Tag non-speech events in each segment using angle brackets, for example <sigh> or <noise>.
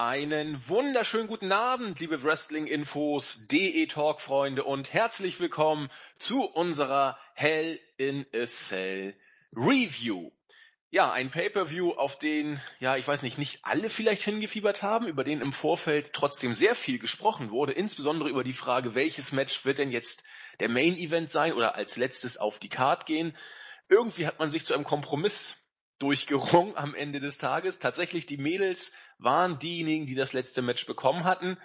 Einen wunderschönen guten Abend, liebe Wrestling-Infos, DE-Talk-Freunde und herzlich willkommen zu unserer Hell in a Cell Review. Ja, ein Pay-Per-View, auf den, ja, ich weiß nicht, nicht alle vielleicht hingefiebert haben, über den im Vorfeld trotzdem sehr viel gesprochen wurde, insbesondere über die Frage, welches Match wird denn jetzt der Main-Event sein oder als letztes auf die Card gehen. Irgendwie hat man sich zu einem Kompromiss durchgerungen am Ende des Tages. Tatsächlich, die Mädels waren diejenigen, die das letzte Match bekommen hatten.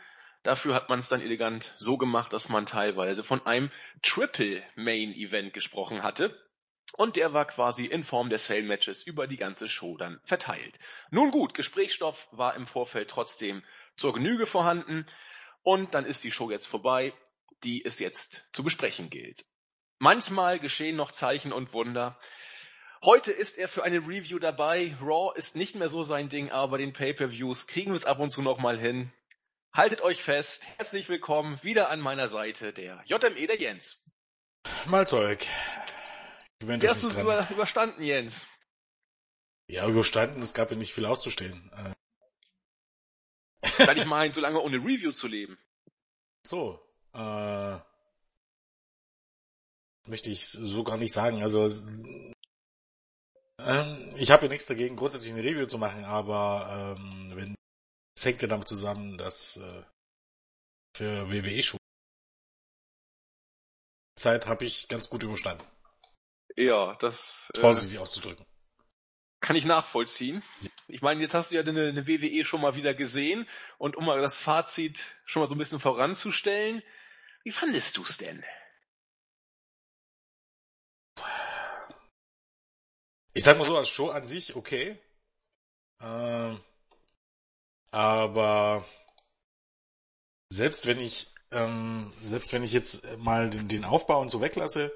Dafür hat man es dann elegant so gemacht, dass man teilweise von einem Triple Main Event gesprochen hatte. Und der war quasi in Form der Sale Matches über die ganze Show dann verteilt. Nun gut, Gesprächsstoff war im Vorfeld trotzdem zur Genüge vorhanden. Und dann ist die Show jetzt vorbei, die es jetzt zu besprechen gilt. Manchmal geschehen noch Zeichen und Wunder. Heute ist er für eine Review dabei. Raw ist nicht mehr so sein Ding, aber den Pay-per-Views kriegen wir es ab und zu noch mal hin. Haltet euch fest. Herzlich willkommen wieder an meiner Seite der JME der Jens. Malzeug. Wie hast du es über, überstanden, Jens? Ja, überstanden. Es gab ja nicht viel auszustehen. Kann ich <laughs> meinen, so lange ohne Review zu leben. So. Äh, möchte ich so gar nicht sagen. Also ähm, ich habe ja nichts dagegen, grundsätzlich eine Review zu machen, aber ähm, wenn es hängt ja damit zusammen, dass äh, für WWE schon Zeit habe ich ganz gut überstanden. Ja, das äh, vorsichtig auszudrücken. Kann ich nachvollziehen. Ich meine, jetzt hast du ja eine, eine WWE schon mal wieder gesehen und um mal das Fazit schon mal so ein bisschen voranzustellen, wie fandest du's denn? Ich sag mal so, als Show an sich okay. Ähm, aber selbst wenn ich ähm, selbst wenn ich jetzt mal den, den Aufbau und so weglasse,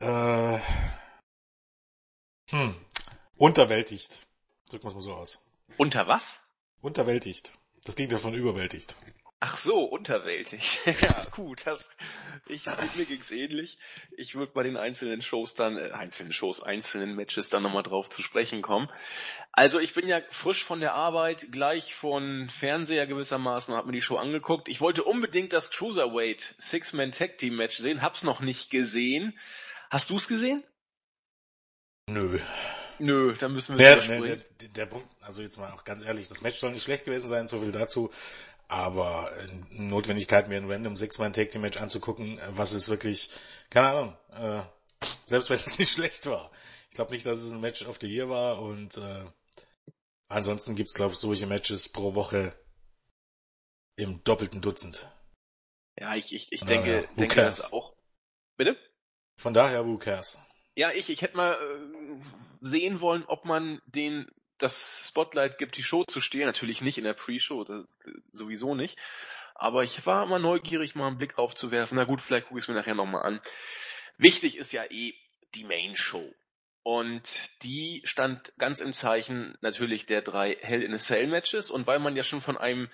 äh, hm, unterwältigt. Drücken wir es mal so aus. Unter was? Unterwältigt. Das ging davon überwältigt. Ach so, unterwältig. <laughs> ja, gut, das, ich, mir ging's ähnlich. Ich würde bei den einzelnen Shows dann, äh, einzelnen Shows, einzelnen Matches dann nochmal drauf zu sprechen kommen. Also ich bin ja frisch von der Arbeit, gleich von Fernseher gewissermaßen, habe mir die Show angeguckt. Ich wollte unbedingt das Cruiserweight Six-Man Tag Team Match sehen, hab's noch nicht gesehen. Hast du's gesehen? Nö. Nö, dann müssen wir der, der, der, der Punkt, also jetzt mal auch ganz ehrlich, das Match soll nicht schlecht gewesen sein, so viel dazu. Aber äh, Notwendigkeit, mir ein random Six-Man Tag Team Match anzugucken, äh, was ist wirklich, keine Ahnung, äh, selbst wenn es <laughs> nicht schlecht war. Ich glaube nicht, dass es ein Match of the Year war und äh, ansonsten gibt's glaube ich solche Matches pro Woche im doppelten Dutzend. Ja, ich, ich, ich denke, ja, denke das auch. Bitte? Von daher, who cares? Ja, ich, ich hätte mal äh, sehen wollen, ob man den das Spotlight gibt, die Show zu stehen. Natürlich nicht in der Pre-Show, sowieso nicht. Aber ich war immer neugierig, mal einen Blick aufzuwerfen. Na gut, vielleicht gucke ich es mir nachher nochmal an. Wichtig ist ja eh die Main Show. Und die stand ganz im Zeichen natürlich der drei Hell in a Cell Matches. Und weil man ja schon von einem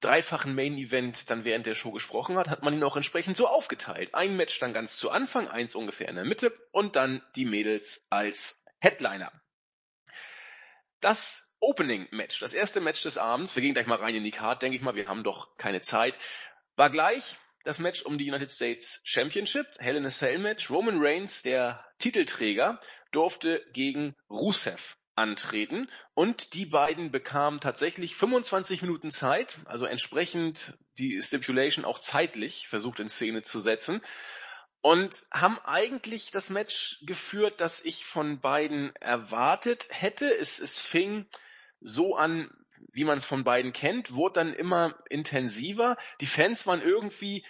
dreifachen Main Event dann während der Show gesprochen hat, hat man ihn auch entsprechend so aufgeteilt. Ein Match dann ganz zu Anfang, eins ungefähr in der Mitte und dann die Mädels als Headliner das Opening Match, das erste Match des Abends, wir gehen gleich mal rein in die Card, denke ich mal, wir haben doch keine Zeit, war gleich das Match um die United States Championship, Hell in a Cell Match. Roman Reigns, der Titelträger, durfte gegen Rusev antreten und die beiden bekamen tatsächlich 25 Minuten Zeit, also entsprechend die Stipulation auch zeitlich versucht in Szene zu setzen und haben eigentlich das Match geführt, das ich von beiden erwartet hätte. Es, es fing so an, wie man es von beiden kennt, wurde dann immer intensiver. Die Fans waren irgendwie,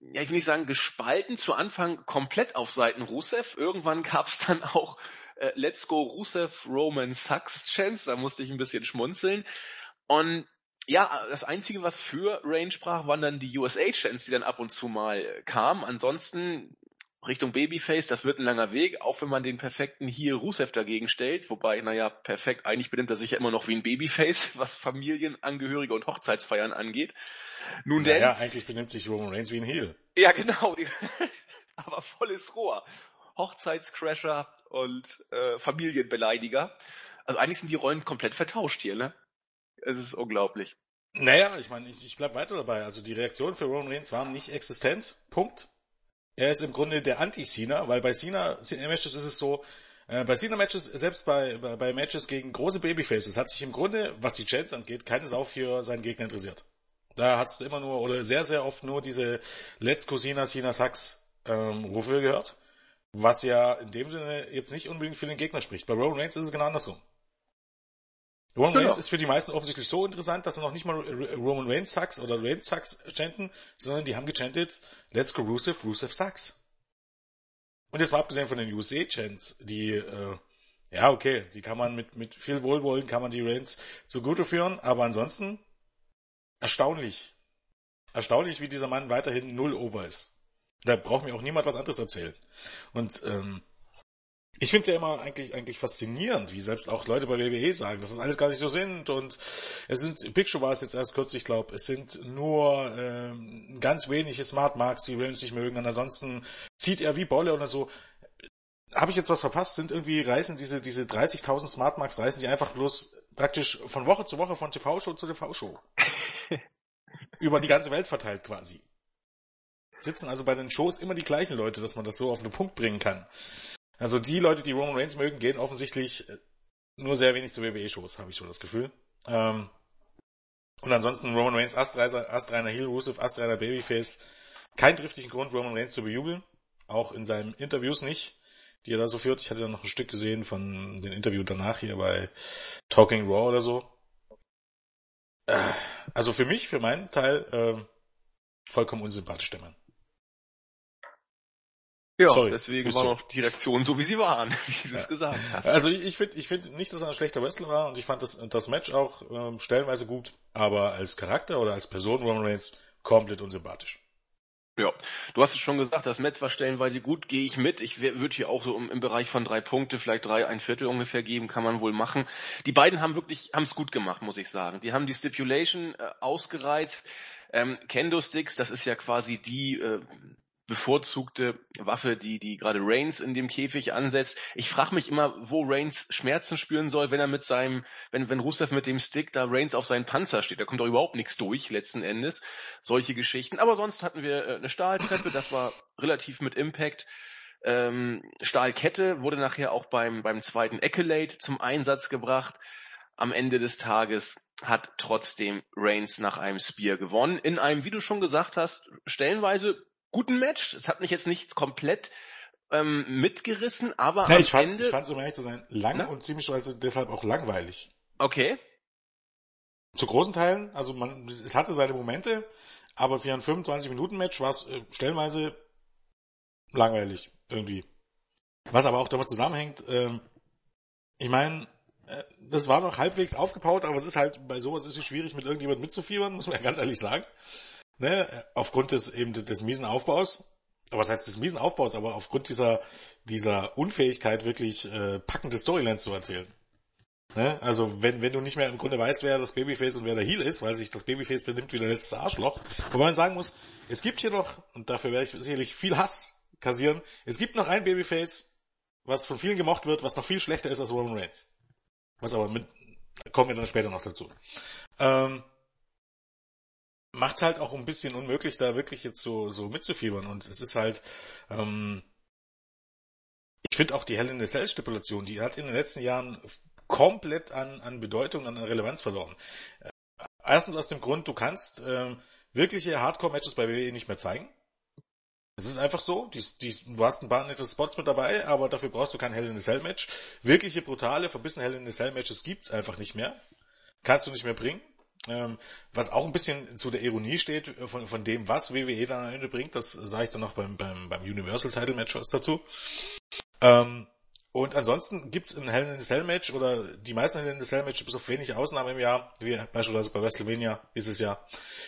ja, ich will nicht sagen gespalten, zu Anfang komplett auf Seiten Rusev. Irgendwann gab es dann auch äh, Let's Go Rusev Roman Sucks Chance, da musste ich ein bisschen schmunzeln. Und ja, das Einzige, was für Rain sprach, waren dann die USA-Chants, die dann ab und zu mal äh, kamen. Ansonsten Richtung Babyface, das wird ein langer Weg, auch wenn man den perfekten hier Rusev dagegen stellt. Wobei, naja, perfekt, eigentlich benimmt er sich ja immer noch wie ein Babyface, <laughs> was Familienangehörige und Hochzeitsfeiern angeht. Nun denn. Ja, eigentlich benimmt sich Roman Reigns wie ein Heel. Ja, genau. <laughs> Aber volles Rohr. Hochzeitscrasher und äh, Familienbeleidiger. Also eigentlich sind die Rollen komplett vertauscht hier, ne? Es ist unglaublich. Naja, ich meine, ich, ich bleib weiter dabei. Also die Reaktionen für Roman Reigns waren nicht existent. Punkt. Er ist im Grunde der Anti-Cena, weil bei Cena-Matches ist es so, äh, bei Cena-Matches, selbst bei, bei, bei Matches gegen große Babyfaces, hat sich im Grunde, was die Chance angeht, keine Sau für seinen Gegner interessiert. Da hat es immer nur, oder sehr, sehr oft nur diese Let's Go Cena, Cena Sucks ähm, Rufe gehört. Was ja in dem Sinne jetzt nicht unbedingt für den Gegner spricht. Bei Roman Reigns ist es genau andersrum. Roman genau. Reigns ist für die meisten offensichtlich so interessant, dass sie noch nicht mal Roman Reigns Sucks oder Reigns Sucks chanten, sondern die haben gechantet Let's go Rusev, Rusev Sucks. Und jetzt mal abgesehen von den USA-Chants, die, äh, ja, okay, die kann man mit, mit viel Wohlwollen kann man die Reigns zugute führen, aber ansonsten erstaunlich. Erstaunlich, wie dieser Mann weiterhin null over ist. Da braucht mir auch niemand was anderes erzählen. Und ähm, ich finde es ja immer eigentlich, eigentlich faszinierend, wie selbst auch Leute bei WWE sagen, dass das alles gar nicht so sind. Und es sind, Big Show war es jetzt erst kürzlich, ich glaube, es sind nur ähm, ganz wenige Smart Marks, die Reigns nicht mögen. Und ansonsten zieht er wie Bolle oder so. Habe ich jetzt was verpasst? Sind irgendwie reißen diese, diese 30.000 Smart Marks reißen die einfach bloß praktisch von Woche zu Woche von TV-Show zu TV-Show. <laughs> Über die ganze Welt verteilt quasi. Sitzen also bei den Shows immer die gleichen Leute, dass man das so auf den Punkt bringen kann. Also die Leute, die Roman Reigns mögen, gehen offensichtlich äh, nur sehr wenig zu WWE-Shows, habe ich schon das Gefühl. Ähm, und ansonsten Roman Reigns, Astreiner, Heel, Rusev, Astreiner Babyface. Kein triftigen Grund, Roman Reigns zu bejubeln. Auch in seinen Interviews nicht, die er da so führt. Ich hatte da noch ein Stück gesehen von den Interview danach hier bei Talking Raw oder so. Äh, also für mich, für meinen Teil, äh, vollkommen unsympathisch der Mann. Ja, Sorry, deswegen war noch die Reaktion so, wie sie waren, <laughs> wie du ja. es gesagt hast. Also ich finde ich finde nicht, dass er ein schlechter Wrestler war und ich fand das, das Match auch ähm, stellenweise gut, aber als Charakter oder als Person Roman Reigns komplett unsympathisch. Ja, du hast es schon gesagt, das Match war stellenweise gut, gehe ich mit. Ich würde hier auch so im, im, Bereich von drei Punkte, vielleicht drei, ein Viertel ungefähr geben, kann man wohl machen. Die beiden haben wirklich, haben es gut gemacht, muss ich sagen. Die haben die Stipulation äh, ausgereizt. Ähm, Kendo Sticks, das ist ja quasi die äh, bevorzugte Waffe, die, die gerade Reigns in dem Käfig ansetzt. Ich frage mich immer, wo Reigns Schmerzen spüren soll, wenn er mit seinem, wenn, wenn Rusev mit dem Stick da Reigns auf seinen Panzer steht. Da kommt doch überhaupt nichts durch, letzten Endes. Solche Geschichten. Aber sonst hatten wir äh, eine Stahltreppe, das war relativ mit Impact. Ähm, Stahlkette wurde nachher auch beim, beim zweiten Accolade zum Einsatz gebracht. Am Ende des Tages hat trotzdem Reigns nach einem Spear gewonnen. In einem, wie du schon gesagt hast, stellenweise guten Match. Es hat mich jetzt nicht komplett ähm, mitgerissen, aber ja, ich fand's, Ende... Ich fand's, um ehrlich zu sein, lang Na? und ziemlich also deshalb auch langweilig. Okay. Zu großen Teilen, also man, es hatte seine Momente, aber für ein 25-Minuten-Match war es äh, stellenweise langweilig irgendwie. Was aber auch damit zusammenhängt, ähm, ich meine, äh, das war noch halbwegs aufgebaut, aber es ist halt, bei sowas ist es schwierig, mit irgendjemand mitzufiebern, muss man ja ganz ehrlich sagen ne, aufgrund des eben des miesen Aufbaus. Aber was heißt des miesen Aufbaus, aber aufgrund dieser dieser Unfähigkeit wirklich äh, packende Storylines zu erzählen. Ne? Also wenn wenn du nicht mehr im Grunde weißt, wer das Babyface und wer der Heel ist, weil sich das Babyface benimmt wie der letzte Arschloch. Wobei man sagen muss, es gibt hier noch und dafür werde ich sicherlich viel Hass kassieren. Es gibt noch ein Babyface, was von vielen gemocht wird, was noch viel schlechter ist als Roman Reigns. Was aber mit kommen wir dann später noch dazu. Ähm, macht es halt auch ein bisschen unmöglich, da wirklich jetzt so, so mitzufiebern. Und es ist halt, ähm, ich finde auch die Hell in the Cell Stipulation, die hat in den letzten Jahren komplett an, an Bedeutung, an Relevanz verloren. Äh, erstens aus dem Grund, du kannst ähm, wirkliche Hardcore-Matches bei WWE nicht mehr zeigen. Es ist einfach so, die, die, du hast ein paar nette Spots mit dabei, aber dafür brauchst du kein Hell in the Cell Match. Wirkliche brutale, verbissene Hell in the Cell Matches gibt's einfach nicht mehr. Kannst du nicht mehr bringen. Ähm, was auch ein bisschen zu der Ironie steht von, von dem, was WWE dann am Ende bringt, das sage ich dann noch beim, beim, beim Universal Title Match was dazu. Ähm, und ansonsten gibt's ein Hell in a Cell Match oder die meisten Hell in a Cell Matches, bis auf wenige Ausnahmen im Jahr, wie beispielsweise bei WrestleMania ist es ja,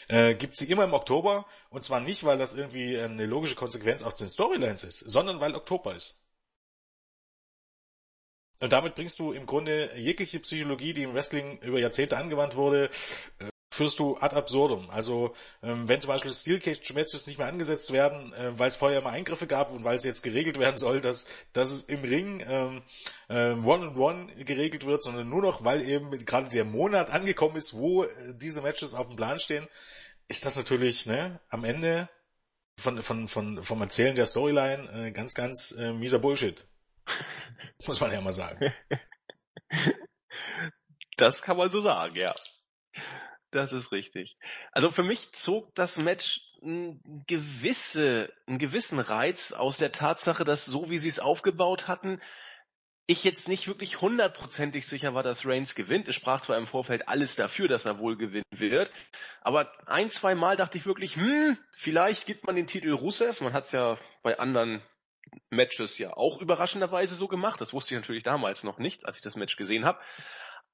äh, gibt's sie immer im Oktober. Und zwar nicht, weil das irgendwie eine logische Konsequenz aus den Storylines ist, sondern weil Oktober ist. Und damit bringst du im Grunde jegliche Psychologie, die im Wrestling über Jahrzehnte angewandt wurde, äh, führst du ad absurdum. Also ähm, wenn zum Beispiel Steel Cage Matches nicht mehr angesetzt werden, äh, weil es vorher mal Eingriffe gab und weil es jetzt geregelt <laughs> werden soll, dass, dass es im Ring ähm, äh, One-on-One geregelt wird, sondern nur noch, weil eben gerade der Monat angekommen ist, wo äh, diese Matches auf dem Plan stehen, ist das natürlich ne, am Ende von, von, von, vom Erzählen der Storyline äh, ganz, ganz äh, mieser Bullshit. <laughs> Muss man ja mal sagen. Das kann man so sagen, ja. Das ist richtig. Also für mich zog das Match ein gewisse, einen gewissen Reiz aus der Tatsache, dass so wie sie es aufgebaut hatten, ich jetzt nicht wirklich hundertprozentig sicher war, dass Reigns gewinnt. Es sprach zwar im Vorfeld alles dafür, dass er wohl gewinnen wird, aber ein, zwei Mal dachte ich wirklich, hm, vielleicht gibt man den Titel Rusev. Man hat es ja bei anderen Matches ja auch überraschenderweise so gemacht. Das wusste ich natürlich damals noch nicht, als ich das Match gesehen habe.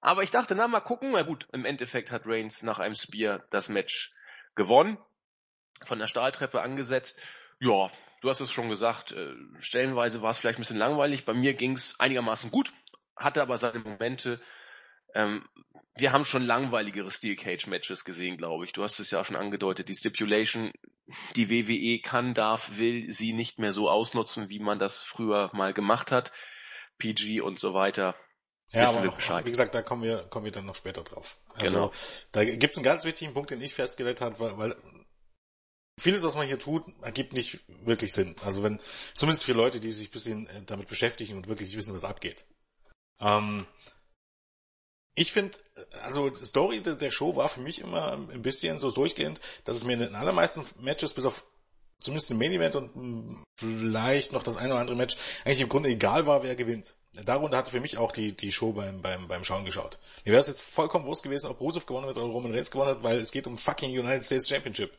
Aber ich dachte, na mal gucken. Na gut, im Endeffekt hat Reigns nach einem Spear das Match gewonnen, von der Stahltreppe angesetzt. Ja, du hast es schon gesagt, äh, stellenweise war es vielleicht ein bisschen langweilig. Bei mir ging es einigermaßen gut, hatte aber seine Momente. Ähm, wir haben schon langweiligere Steel Cage Matches gesehen, glaube ich. Du hast es ja auch schon angedeutet. Die Stipulation, die WWE kann, darf, will sie nicht mehr so ausnutzen, wie man das früher mal gemacht hat. PG und so weiter. Ja, aber auch, wie gesagt, da kommen wir, kommen wir dann noch später drauf. Also, genau. da gibt's einen ganz wichtigen Punkt, den ich festgelegt habe, weil, weil vieles, was man hier tut, ergibt nicht wirklich Sinn. Also wenn, zumindest für Leute, die sich ein bisschen äh, damit beschäftigen und wirklich wissen, was abgeht. Ähm, ich finde, also die Story der Show war für mich immer ein bisschen so durchgehend, dass es mir in den allermeisten Matches, bis auf zumindest im Main Event und vielleicht noch das eine oder andere Match, eigentlich im Grunde egal war, wer gewinnt darunter hatte für mich auch die, die Show beim, beim, beim Schauen geschaut. Mir wäre es jetzt vollkommen wurscht gewesen, ob Rusev gewonnen hat oder Roman Reigns gewonnen hat, weil es geht um fucking United States Championship.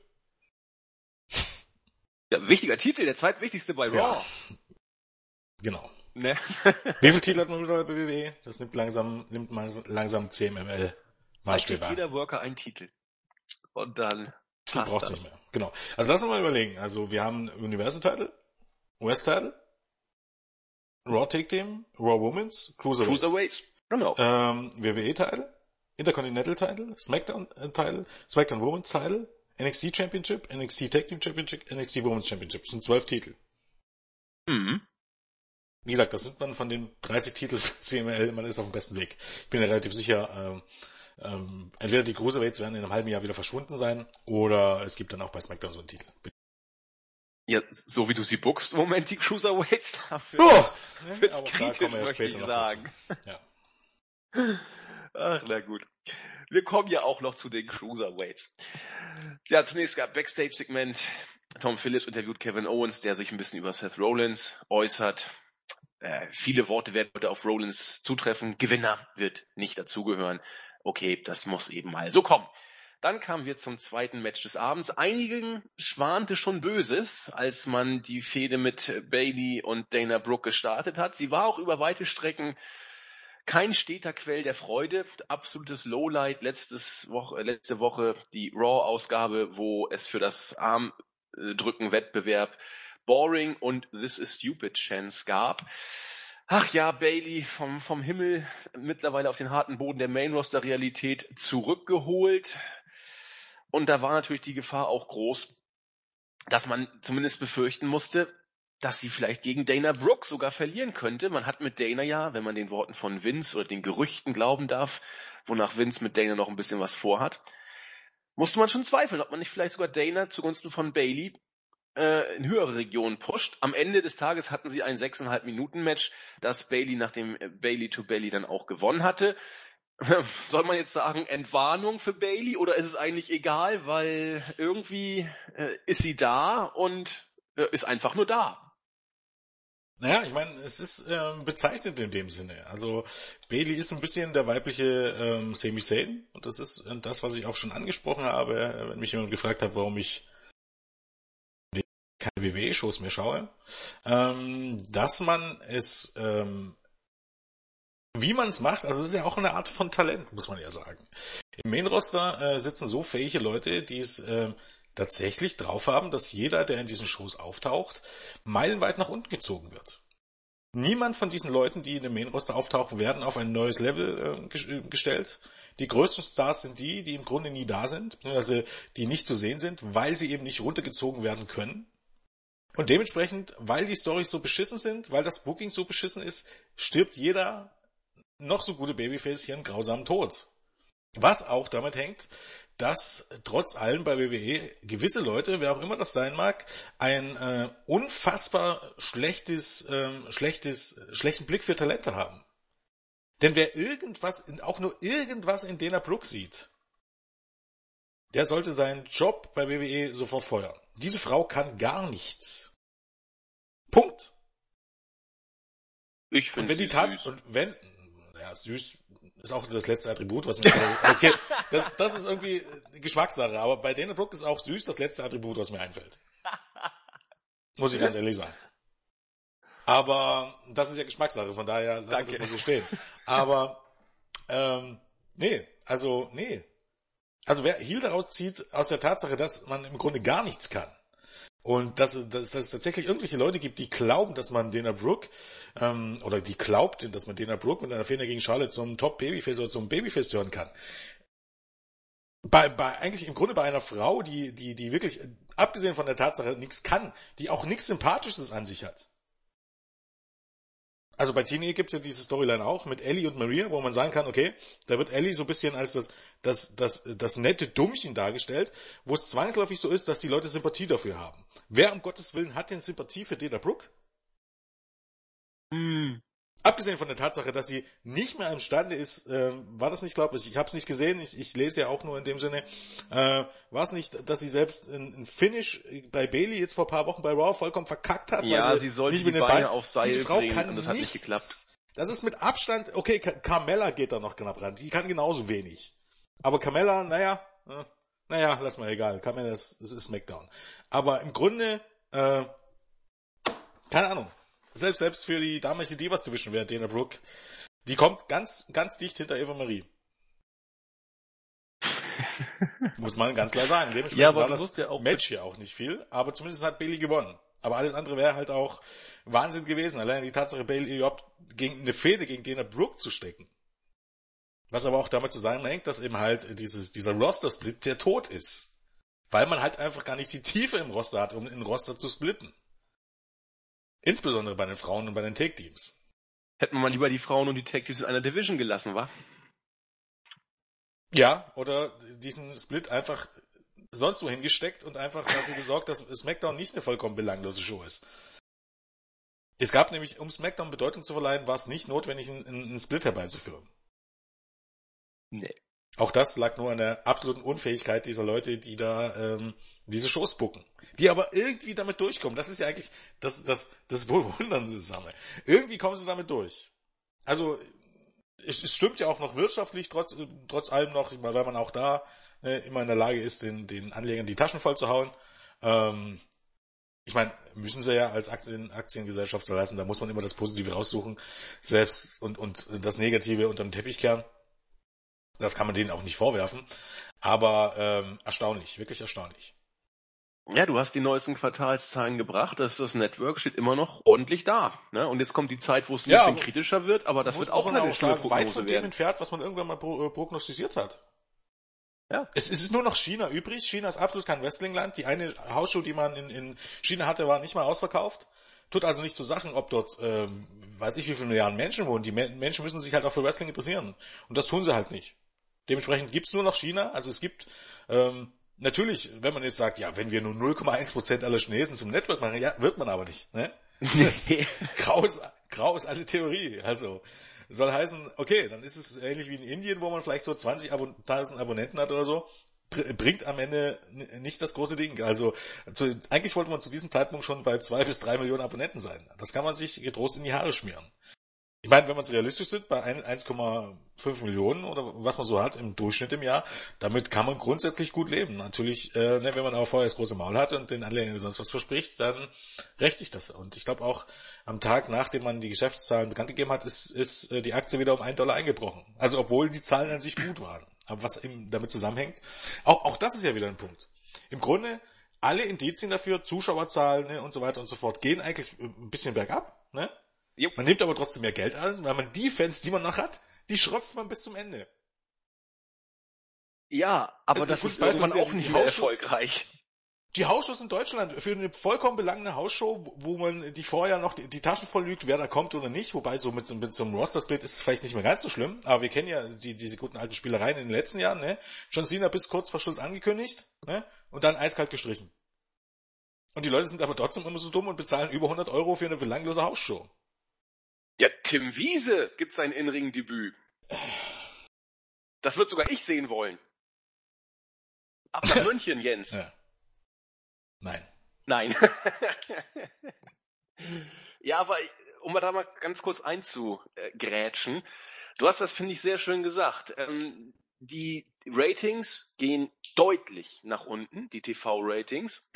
Ja, wichtiger Titel, der zweitwichtigste bei Raw. Ja. Genau. Ne? <laughs> Wie viele Titel hat man wieder bei WWE? Das nimmt langsam, nimmt man langsam CMML Maßstäbe jeder Worker einen Titel. Und dann passt braucht's das. nicht mehr. Genau. Also lass uns mal überlegen. Also wir haben Universal Title, West Title, Raw Take Team, Raw Women's, Cruiserweight. Cruiserweight, genau. Ähm, WWE Title, Intercontinental Title, SmackDown äh, Title, SmackDown Women's Title, NXT Championship, NXT Tag Team Championship, NXT Women's Championship. Das sind zwölf Titel. Mhm. Wie gesagt, das sind man von den 30 Titeln CML, man ist auf dem besten Weg. Ich bin ja relativ sicher, ähm, ähm, entweder die Cruiserweights werden in einem halben Jahr wieder verschwunden sein, oder es gibt dann auch bei SmackDown so einen Titel. Ja, so wie du sie bookst im Moment, die Cruiserweights, <laughs> dafür oh, wird's kritisch, möchte ich sagen. Ja. Ach, na gut. Wir kommen ja auch noch zu den Cruiserweights. Ja, zunächst gab Backstage-Segment. Tom Phillips interviewt Kevin Owens, der sich ein bisschen über Seth Rollins äußert. Äh, viele Worte werden heute auf Rollins zutreffen. Gewinner wird nicht dazugehören. Okay, das muss eben mal so kommen. Dann kamen wir zum zweiten Match des Abends. Einigen schwante schon Böses, als man die Fehde mit Bailey und Dana Brooke gestartet hat. Sie war auch über weite Strecken kein steter Quell der Freude. Absolutes Lowlight letztes Woche, letzte Woche die Raw-Ausgabe, wo es für das Armdrücken-Wettbewerb Boring und This is Stupid Chance gab. Ach ja, Bailey vom, vom Himmel mittlerweile auf den harten Boden der Main-Roster-Realität zurückgeholt. Und da war natürlich die Gefahr auch groß, dass man zumindest befürchten musste, dass sie vielleicht gegen Dana Brooke sogar verlieren könnte. Man hat mit Dana ja, wenn man den Worten von Vince oder den Gerüchten glauben darf, wonach Vince mit Dana noch ein bisschen was vorhat, musste man schon zweifeln, ob man nicht vielleicht sogar Dana zugunsten von Bailey äh, in höhere Regionen pusht. Am Ende des Tages hatten sie ein 6,5 Minuten Match, das Bailey nach dem Bailey to Bailey dann auch gewonnen hatte. <laughs> soll man jetzt sagen, Entwarnung für Bailey oder ist es eigentlich egal, weil irgendwie äh, ist sie da und äh, ist einfach nur da? Naja, ich meine, es ist ähm, bezeichnet in dem Sinne. Also Bailey ist ein bisschen der weibliche ähm, Sami Zayn und das ist äh, das, was ich auch schon angesprochen habe, äh, wenn mich jemand gefragt hat, warum ich keine WWE-Shows mehr schaue, ähm, dass man es ähm, wie man es macht, also es ist ja auch eine Art von Talent, muss man ja sagen. Im Main-Roster äh, sitzen so fähige Leute, die es äh, tatsächlich drauf haben, dass jeder, der in diesen Shows auftaucht, meilenweit nach unten gezogen wird. Niemand von diesen Leuten, die in dem Main-Roster auftauchen, werden auf ein neues Level äh, gestellt. Die größten Stars sind die, die im Grunde nie da sind, also die nicht zu sehen sind, weil sie eben nicht runtergezogen werden können. Und dementsprechend, weil die Storys so beschissen sind, weil das Booking so beschissen ist, stirbt jeder noch so gute Babyface hier einen grausamen Tod. Was auch damit hängt, dass trotz allem bei WWE gewisse Leute, wer auch immer das sein mag, ein äh, unfassbar schlechtes, ähm, schlechtes, schlechten Blick für Talente haben. Denn wer irgendwas, auch nur irgendwas in Dana Brooke sieht, der sollte seinen Job bei WWE sofort feuern. Diese Frau kann gar nichts. Punkt. Ich finde. Und wenn die Tat, und wenn, ja, süß ist auch das letzte Attribut, was mir, <laughs> okay, das, das ist irgendwie Geschmackssache, aber bei Dana Brooke ist auch süß das letzte Attribut, was mir einfällt. Muss ich ganz ehrlich sagen. Aber das ist ja Geschmackssache, von daher lassen wir das mal so stehen. Aber ähm, nee, also nee. Also wer Heal daraus zieht, aus der Tatsache, dass man im Grunde gar nichts kann, und dass, dass, dass es tatsächlich irgendwelche Leute gibt, die glauben, dass man Dana Brooke, ähm, oder die glaubt, dass man Dana Brooke mit einer Fehler gegen Charlotte zum Top-Babyface oder zum Babyface hören kann. Bei, bei, eigentlich im Grunde bei einer Frau, die, die, die wirklich, abgesehen von der Tatsache, nichts kann, die auch nichts Sympathisches an sich hat. Also bei Teenage gibt's ja diese Storyline auch mit Ellie und Maria, wo man sagen kann, okay, da wird Ellie so ein bisschen als das, das, das, das nette Dummchen dargestellt, wo es zwangsläufig so ist, dass die Leute Sympathie dafür haben. Wer um Gottes Willen hat denn Sympathie für Dana Brooke? Hm. Abgesehen von der Tatsache, dass sie nicht mehr imstande ist, äh, war das nicht, glaube ich, ich habe es nicht gesehen, ich, ich lese ja auch nur in dem Sinne, äh, war es nicht, dass sie selbst ein Finish bei Bailey jetzt vor paar Wochen bei Raw vollkommen verkackt hat? Ja, sie, sie sollte die Beine Bein, auf Seil Frau bringen kann und das nichts. hat nicht geklappt. Das ist mit Abstand, okay, Carmella geht da noch knapp ran, die kann genauso wenig. Aber Carmella, naja, äh, naja, lass mal egal, Carmella ist, ist, ist SmackDown. Aber im Grunde, äh, keine Ahnung, selbst, selbst für die damalige Divas Division wäre Dana Brooke, die kommt ganz, ganz dicht hinter Eva Marie. <laughs> Muss man ganz klar sagen. Dementsprechend Ja, aber war das ja Match hier auch nicht viel, aber zumindest hat Bailey gewonnen. Aber alles andere wäre halt auch Wahnsinn gewesen. Allein die Tatsache, Bailey überhaupt gegen eine Fehde gegen Dana Brooke zu stecken. Was aber auch damit zusammenhängt, dass eben halt dieses, dieser Roster-Split der Tod ist. Weil man halt einfach gar nicht die Tiefe im Roster hat, um einen Roster zu splitten. Insbesondere bei den Frauen und bei den Take-Teams. Hätten wir mal lieber die Frauen und die Tag Teams in einer Division gelassen, wa? Ja, oder diesen Split einfach sonst wo hingesteckt und einfach dafür gesorgt, dass SmackDown nicht eine vollkommen belanglose Show ist. Es gab nämlich, um SmackDown Bedeutung zu verleihen, war es nicht notwendig, einen, einen Split herbeizuführen. Nee. Auch das lag nur an der absoluten Unfähigkeit dieser Leute, die da ähm, diese Shows bucken. Die aber irgendwie damit durchkommen. Das ist ja eigentlich das, das, das <laughs> bewundernde Sache. Irgendwie kommen sie damit durch. Also es, es stimmt ja auch noch wirtschaftlich, trotz, trotz allem noch, weil man auch da äh, immer in der Lage ist, den, den Anlegern die Taschen voll zu hauen. Ähm, ich meine, müssen sie ja als Aktien, Aktiengesellschaft so lassen, da muss man immer das Positive raussuchen, selbst und, und das Negative unter dem Teppich kehren. Das kann man denen auch nicht vorwerfen. Aber ähm, erstaunlich, wirklich erstaunlich. Ja, du hast die neuesten Quartalszahlen gebracht, das, das Network steht immer noch ordentlich da. Ne? Und jetzt kommt die Zeit, wo es ein Ja, bisschen kritischer wird, aber das wird auch eine schlimme sagen, weit Prognose von dem werden. entfernt, was man irgendwann mal äh, prognostiziert hat. Ja. Es, es ist nur noch China übrig. China ist absolut kein Wrestlingland. Die eine Hausshow, die man in, in China hatte, war nicht mal ausverkauft. Tut also nicht zu Sachen, ob dort, ähm, weiß ich wie viele Milliarden Menschen wohnen. Die Me Menschen müssen sich halt auch für Wrestling interessieren. Und das tun sie halt nicht. Dementsprechend gibt's nur noch China. Also es gibt, ähm, natürlich, wenn man jetzt sagt, ja, wenn wir nur 0,1% aller Chinesen zum Network machen, ja, wird man aber nicht. Ne? <laughs> Das ist graus, graus alte Theorie. Also soll heißen, okay, dann ist es ähnlich wie in Indien, wo man vielleicht so 20 Abon 1000 Abonnenten hat oder so. Br- Bringt am Ende nicht das große Ding. Also zu, eigentlich wollte man zu diesem Zeitpunkt schon bei zwei bis drei Millionen Abonnenten sein. Das kann man sich getrost in die Haare schmieren. Ich meine, wenn man es realistisch sind, bei ein- 1,5 Millionen oder was man so hat im Durchschnitt im Jahr, damit kann man grundsätzlich gut leben. Natürlich, äh, ne, wenn man aber vorher das große Maul hat und den Anlegern sonst was verspricht, dann rächt sich das. Und ich glaube auch am Tag, nachdem man die Geschäftszahlen bekannt gegeben hat, ist, ist äh, die Aktie wieder um einen Dollar eingebrochen. Also obwohl die Zahlen an sich gut waren. Aber was eben damit zusammenhängt, auch, auch das ist ja wieder ein Punkt. Im Grunde, alle Indizien dafür, Zuschauerzahlen ne, und so weiter und so fort, gehen eigentlich ein bisschen bergab. Ne? Jo. Man nimmt aber trotzdem mehr Geld an, weil man die Fans, die man noch hat, die schröpft man bis zum Ende. Ja, aber äh, das ist irgendwann auch nicht mehr erfolgreich die Hausshows in Deutschland für eine vollkommen belangende Hausshow, wo man die vorher noch die, die Taschen voll lügt, wer da kommt oder nicht, wobei so mit, mit so einem Roster-Split ist es vielleicht nicht mehr ganz so schlimm, aber wir kennen ja die, diese guten alten Spielereien in den letzten Jahren, ne? John Cena bis kurz vor Schluss angekündigt, ne? Und dann eiskalt gestrichen. Und die Leute sind aber trotzdem immer so dumm und bezahlen über 100 Euro für eine belanglose Hausshow. Ja, Tim Wiese gibt sein In-Ring-Debüt. Das wird sogar ich sehen wollen. Ab nach <laughs> München, Jens. Ja. Nein. Nein. <laughs> ja, aber um mal da mal ganz kurz einzugrätschen. Du hast das, finde ich, sehr schön gesagt. Ähm, die Ratings gehen deutlich nach unten, die TV-Ratings.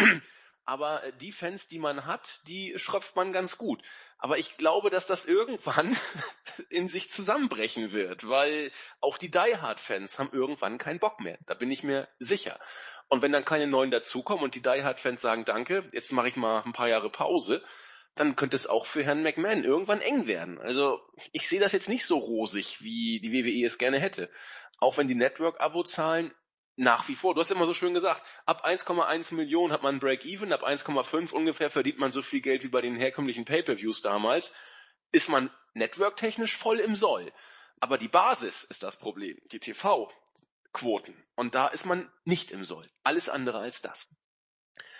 Aber die Fans, die man hat, die schröpft man ganz gut. Aber ich glaube, dass das irgendwann <laughs> in sich zusammenbrechen wird, weil auch die Die Hard Fans haben irgendwann keinen Bock mehr. Da bin ich mir sicher. Und wenn dann keine neuen dazukommen und die Die Hard Fans sagen, danke, jetzt mache ich mal ein paar Jahre Pause, dann könnte es auch für Herrn McMahon irgendwann eng werden. Also ich sehe das jetzt nicht so rosig, wie die WWE es gerne hätte. Auch wenn die Network-Abo-Zahlen nach wie vor, du hast immer so schön gesagt, ab 1,1 Millionen hat man Break-Even, ab 1,5 ungefähr verdient man so viel Geld wie bei den herkömmlichen Pay-Per-Views damals, ist man networktechnisch voll im Soll. Aber die Basis ist das Problem, die TV-Quoten. Und da ist man nicht im Soll. Alles andere als das.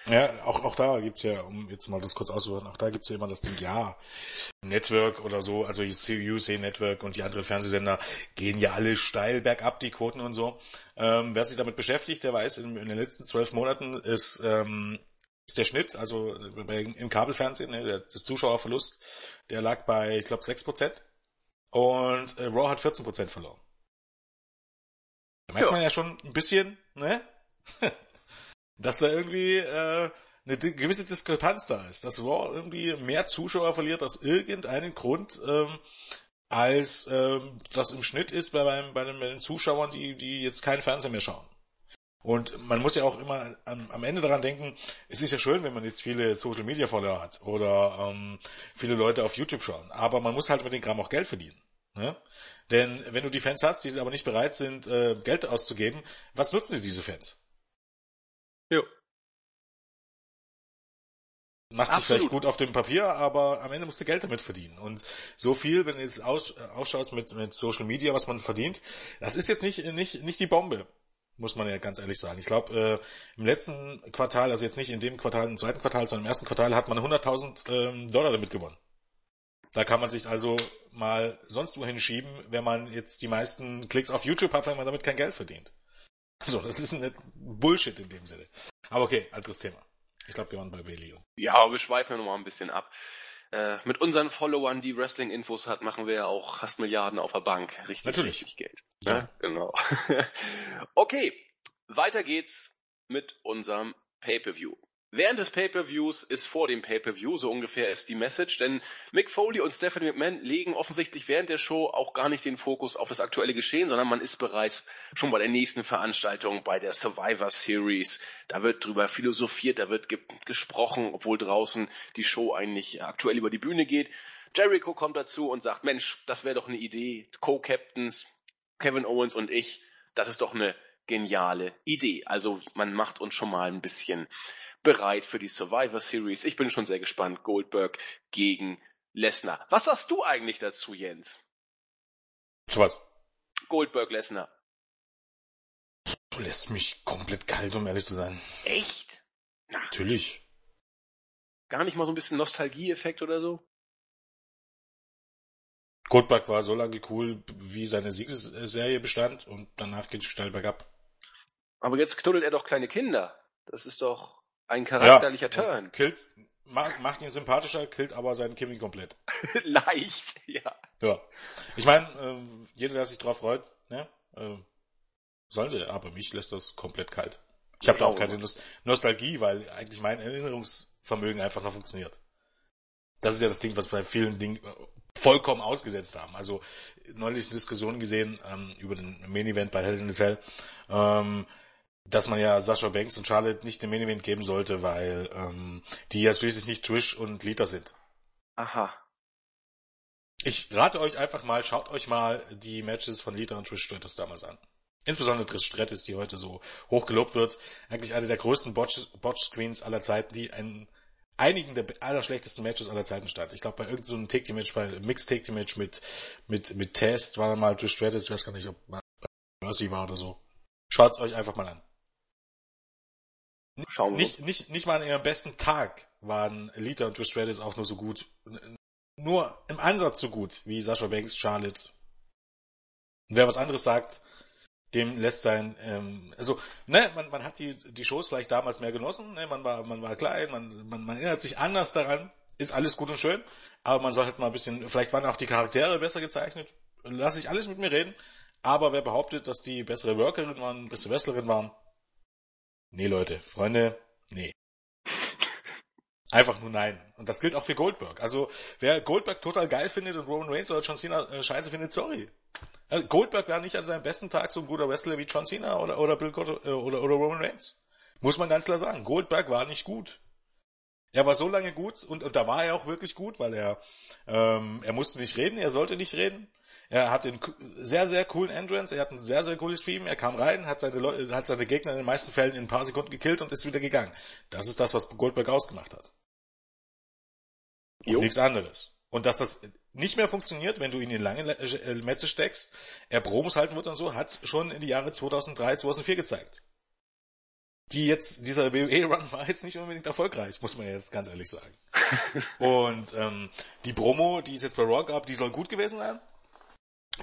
Ja, auch, auch da gibt's ja, um jetzt mal das kurz auszuhören, auch da gibt's ja immer das Ding, ja, Network oder so, also USA Network und die anderen Fernsehsender gehen ja alle steil bergab, die Quoten und so. Ähm, wer sich damit beschäftigt, der weiß, in, in den letzten zwölf Monaten ist, ähm, ist der Schnitt, also im Kabelfernsehen, ne, der, Zuschauerverlust, der lag bei, ich glaube, sechs Prozent und äh, Raw hat 14 Prozent verloren. Da merkt ja. man ja schon ein bisschen, ne? <laughs> dass da irgendwie äh, eine gewisse Diskrepanz da ist, dass Raw irgendwie mehr Zuschauer verliert aus irgendeinem Grund, ähm, als ähm, das im Schnitt ist bei, beim, bei, den, bei den Zuschauern, die, die jetzt keinen Fernseher mehr schauen. Und man muss ja auch immer am, am Ende daran denken, es ist ja schön, wenn man jetzt viele Social Media Follower hat oder ähm, viele Leute auf YouTube schauen, aber man muss halt mit den Gramm auch Geld verdienen. Ne? Denn wenn du die Fans hast, die aber nicht bereit sind, äh, Geld auszugeben, was nutzen dir diese Fans? Jo. Macht sich vielleicht gut auf dem Papier, aber am Ende musst du Geld damit verdienen. Und so viel, wenn du jetzt aus, ausschaust mit, mit Social Media, was man verdient, das ist jetzt nicht, nicht, nicht die Bombe. Muss man ja ganz ehrlich sagen. Ich glaube, äh, im letzten Quartal, also jetzt nicht in dem Quartal, im zweiten Quartal, sondern im ersten Quartal hat man 100.000 ähm, Dollar damit gewonnen. Da kann man sich also mal sonst wohin schieben, wenn man jetzt die meisten Klicks auf YouTube hat, wenn man damit kein Geld verdient. So, das ist ein Bullshit in dem Sinne. Aber okay, anderes Thema. Ich glaube, wir waren bei Belio. Ja, aber wir schweifen noch mal ein bisschen ab. Äh, mit unseren Followern, die Wrestling-Infos hat, machen wir ja auch fast Milliarden auf der Bank. Richtig, Natürlich. richtig Geld. Ja, ja genau. <laughs> okay, weiter geht's mit unserem Pay-Per-View. Während des Pay-per-Views ist vor dem Pay-per-View, so ungefähr ist die Message, denn Mick Foley und Stephanie McMahon legen offensichtlich während der Show auch gar nicht den Fokus auf das aktuelle Geschehen, sondern man ist bereits schon bei der nächsten Veranstaltung, bei der Survivor Series. Da wird drüber philosophiert, da wird ge gesprochen, obwohl draußen die Show eigentlich aktuell über die Bühne geht. Jericho kommt dazu und sagt, Mensch, das wäre doch eine Idee. Co-Captains, Kevin Owens und ich, das ist doch eine geniale Idee. Also man macht uns schon mal ein bisschen bereit für die Survivor Series. Ich bin schon sehr gespannt. Goldberg gegen Lesnar. Was sagst du eigentlich dazu, Jens? Zu was? Goldberg Lesnar. Lässt mich komplett kalt, um ehrlich zu sein. Echt? Na. Natürlich. Gar nicht mal so ein bisschen Nostalgieeffekt oder so? Goldberg war so lange cool, wie seine Siegesserie bestand und danach geht es steil bergab. Aber jetzt knuddelt er doch kleine Kinder. Das ist doch ein charakterlicher ja, Turn. Killt, macht, macht ihn sympathischer, killt aber seinen Kimi komplett. <laughs> Leicht, ja. Ja. Ich meine, äh, jeder, der sich drauf freut, ne, äh, sollen sie, aber mich lässt das komplett kalt. Ich habe da auch keine Nost Nostalgie, weil eigentlich mein Erinnerungsvermögen einfach noch funktioniert. Das ist ja das Ding, was bei vielen Dingen äh, vollkommen ausgesetzt haben. Also neulich eine Diskussion gesehen ähm, über den Main Event bei Hell in the Cell. Ähm, dass man ja Sascha Banks und Charlotte nicht den Main Event geben sollte, weil ähm, die ja schließlich nicht Trish und Lita sind. Aha. Ich rate euch einfach mal, schaut euch mal die Matches von Lita und Trish Stratus damals an. Insbesondere Trish Stratus, die heute so hoch gelobt wird. Eigentlich eine der größten Botch-Screens aller Zeiten, die in einigen der allerschlechtesten Matches aller Zeiten stand. Ich glaube, bei irgendeinem so Take-Team-Match, bei Mixed Take-Team-Match mit, mit, mit Test war dann mal Trish Stratus, ich weiß gar nicht, ob Mercy war oder so. Schaut's euch einfach mal an. Schauen wir nicht, nicht, nicht mal an ihrem besten Tag waren Lita und Trish Stratus auch nur so gut. Nur im Ansatz so gut wie Sascha Banks, Charlotte. Und wer was anderes sagt, dem lässt sein, ähm, also, ne, man, man hat die, die Shows vielleicht damals mehr genossen, ne, man war, man war klein, man, man, man erinnert sich anders daran, ist alles gut und schön, aber man soll halt mal ein bisschen, vielleicht waren auch die Charaktere besser gezeichnet, lass ich alles mit mir reden, aber wer behauptet, dass die bessere Workerin waren, bessere Wrestlerin waren, nee Leute, Freunde, nee. Einfach nur nein. Und das gilt auch für Goldberg. Also, wer Goldberg total geil findet und Roman Reigns oder John Cena äh, scheiße findet, sorry. Äh, Goldberg war nicht an seinem besten Tag so ein guter Wrestler wie John Cena oder, oder Bill Cotto, äh, oder, oder Roman Reigns. Muss man ganz klar sagen. Goldberg war nicht gut. Er war so lange gut und, und da war er auch wirklich gut, weil er, ähm, er musste nicht reden, er sollte nicht reden. Er hat einen sehr, sehr coolen Entrance, er hat ein sehr, sehr cooles Stream, er kam rein, hat seine, Leute, hat seine Gegner in den meisten Fällen in ein paar Sekunden gekillt und ist wieder gegangen. Das ist das, was Goldberg ausgemacht hat. Nichts anderes. Und dass das nicht mehr funktioniert, wenn du ihn in lange äh, Metze steckst, er Promos halten wird und so, hat schon in die Jahre 2003, 2004 gezeigt. Die jetzt, dieser WWE-Run war jetzt nicht unbedingt erfolgreich, muss man jetzt ganz ehrlich sagen. <laughs> und ähm, die Promo, die es jetzt bei Raw gab, die soll gut gewesen sein.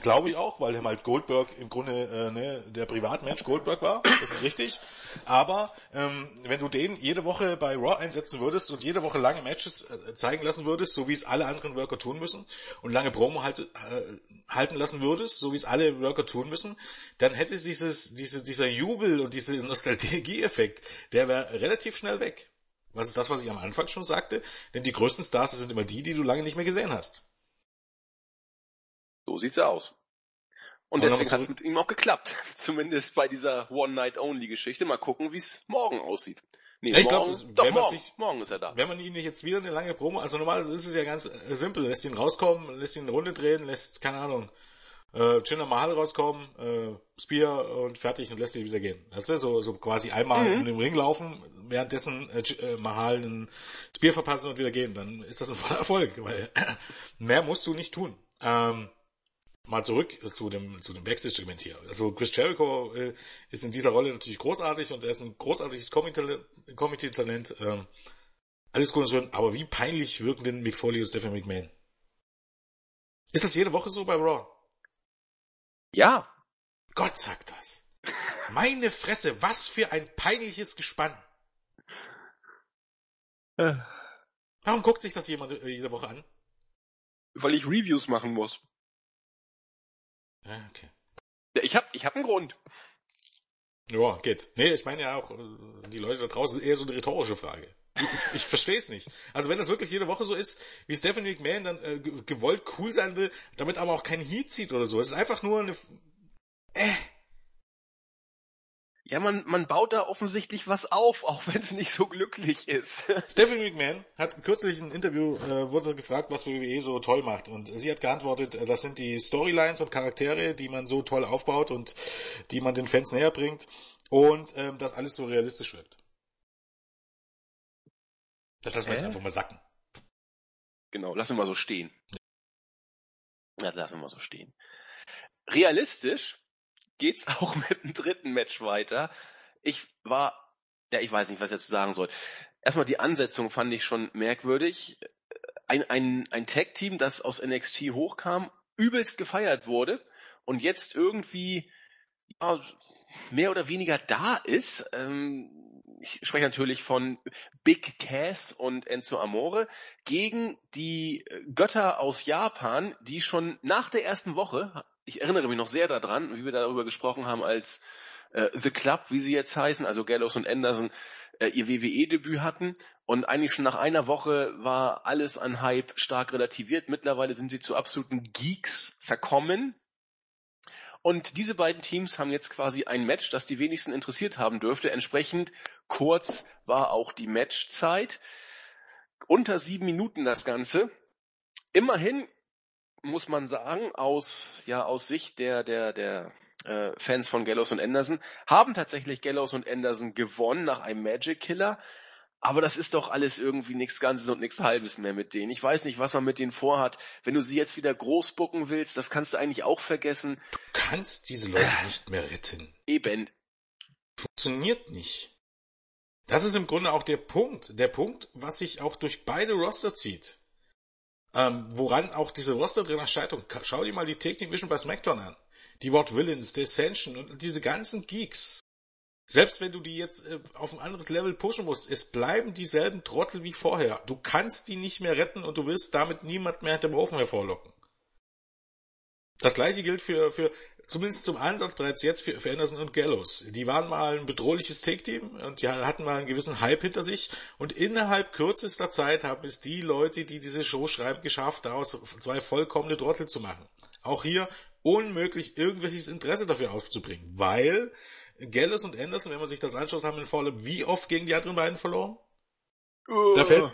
Glaube ich auch, weil halt Goldberg im Grunde äh, ne, der Privatmensch Goldberg war. Das ist richtig. Aber ähm, wenn du den jede Woche bei Raw einsetzen würdest und jede Woche lange Matches äh, zeigen lassen würdest, so wie es alle anderen Worker tun müssen, und lange Promo halt, äh, halten lassen würdest, so wie es alle Worker tun müssen, dann hätte dieses, diese, dieser Jubel und dieser Nostalgie-Effekt, der wäre relativ schnell weg. Was ist das, was ich am Anfang schon sagte? Denn die größten Stars sind immer die, die du lange nicht mehr gesehen hast. So sieht's aus. Und Aber deswegen hat's mit ihm auch geklappt. <laughs> Zumindest bei dieser One-Night-Only-Geschichte. Mal gucken, wie es morgen aussieht. Nee, ich glaube, doch, morgen, sich, morgen ist er da. Wenn man ihn jetzt wieder eine lange Promo, also normalerweise ist es ja ganz äh, simpel, lässt ihn rauskommen, lässt ihn eine Runde drehen, lässt, keine Ahnung, äh, Jinder Mahal rauskommen, äh, Spear und fertig und lässt ihn wieder gehen. Weißt du, so, so quasi einmal mhm. in den Ring laufen, währenddessen äh, äh, Mahal einen Spear verpassen und wieder gehen. Dann ist das ein voller Erfolg, weil <clears throat> mehr musst du nicht tun. Ähm, mal zurück zu dem, zu dem Backstage-Segment hier. Also Chris Jericho äh, ist in dieser Rolle natürlich großartig und er ist ein großartiges Comedy-Talent. Ähm, alles gut und schön, aber wie peinlich wirken denn Mick Foley und Stephanie McMahon? Ist das jede Woche so bei Raw? Ja. Gott sagt das. <laughs> Meine Fresse, was für ein peinliches Gespann. Äh. Warum guckt sich das jemand äh, jede Woche an? Weil ich Reviews machen muss. Ja, okay. Ich hab, ich hab einen Grund. Ja, geht. Nee, ich meine ja auch, äh, die Leute da draußen ist eher so eine rhetorische Frage. Ich, ich verstehe es nicht. Also wenn das wirklich jede Woche so ist, wie Stephanie McMahon dann äh, gewollt cool sein will, damit aber auch kein Heat zieht oder so. Es ist einfach nur eine... Äh, ja, man, man baut da offensichtlich was auf, auch wenn es nicht so glücklich ist. <laughs> Stephanie McMahon hat kürzlich in einem Interview, äh, wurde gefragt, was WWE so toll macht. Und sie hat geantwortet, äh, das sind die Storylines und Charaktere, die man so toll aufbaut und die man den Fans näher bringt. Und ähm, dass alles so realistisch wirkt. Das lassen wir jetzt einfach mal sacken. Genau, lassen wir mal so stehen. Ja, lassen wir mal so stehen. Realistisch geht's <laughs> auch mit dem dritten Match weiter. Ich war, ja, ich weiß nicht, was ich jetzt sagen soll. Erstmal die Ansetzung fand ich schon merkwürdig. Ein, ein, ein Tag-Team, das aus NXT hochkam, übelst gefeiert wurde und jetzt irgendwie ja, mehr oder weniger da ist. Ähm, ich spreche natürlich von Big Cass und Enzo Amore gegen die Götter aus Japan, die schon nach der ersten Woche ich erinnere mich noch sehr daran, wie wir darüber gesprochen haben, als äh, The Club, wie sie jetzt heißen, also Gallows und Anderson, äh, ihr WWE-Debüt hatten. Und eigentlich schon nach einer Woche war alles an Hype stark relativiert. Mittlerweile sind sie zu absoluten Geeks verkommen. Und diese beiden Teams haben jetzt quasi ein Match, das die wenigsten interessiert haben dürfte. Entsprechend kurz war auch die Matchzeit. Unter sieben Minuten das Ganze. Immerhin muss man sagen, aus, ja, aus Sicht der, der, der äh, Fans von Gallows und Anderson, haben tatsächlich Gallows und Anderson gewonnen nach einem Magic Killer. Aber das ist doch alles irgendwie nichts Ganzes und nichts Halbes mehr mit denen. Ich weiß nicht, was man mit denen vorhat. Wenn du sie jetzt wieder groß bucken willst, das kannst du eigentlich auch vergessen. Du kannst diese Leute äh, nicht mehr retten. Eben. Funktioniert nicht. Das ist im Grunde auch der Punkt. Der Punkt, was sich auch durch beide Roster zieht. Ähm, woran auch diese Roster-Trainer scheitern. Schau dir mal die Take Division bei SmackDown an. Die Wort Villains, die Ascension und diese ganzen Geeks. Selbst wenn du die jetzt äh, auf ein anderes Level pushen musst, es bleiben dieselben Trottel wie vorher. Du kannst die nicht mehr retten und du willst damit niemand mehr hinter dem Ofen hervorlocken. Das gleiche gilt für, für zumindest zum Ansatz bereits jetzt für, für Anderson und Gallows. Die waren mal ein bedrohliches Take-Team und die hatten mal einen gewissen Hype hinter sich und innerhalb kürzester Zeit haben es die Leute, die diese Show schreiben, geschafft, daraus zwei vollkommene Trottel zu machen. Auch hier unmöglich, irgendwelches Interesse dafür aufzubringen, weil Gallows und Anderson, wenn man sich das anschaut, haben in Vorleben wie oft gegen die anderen beiden verloren? Da fällt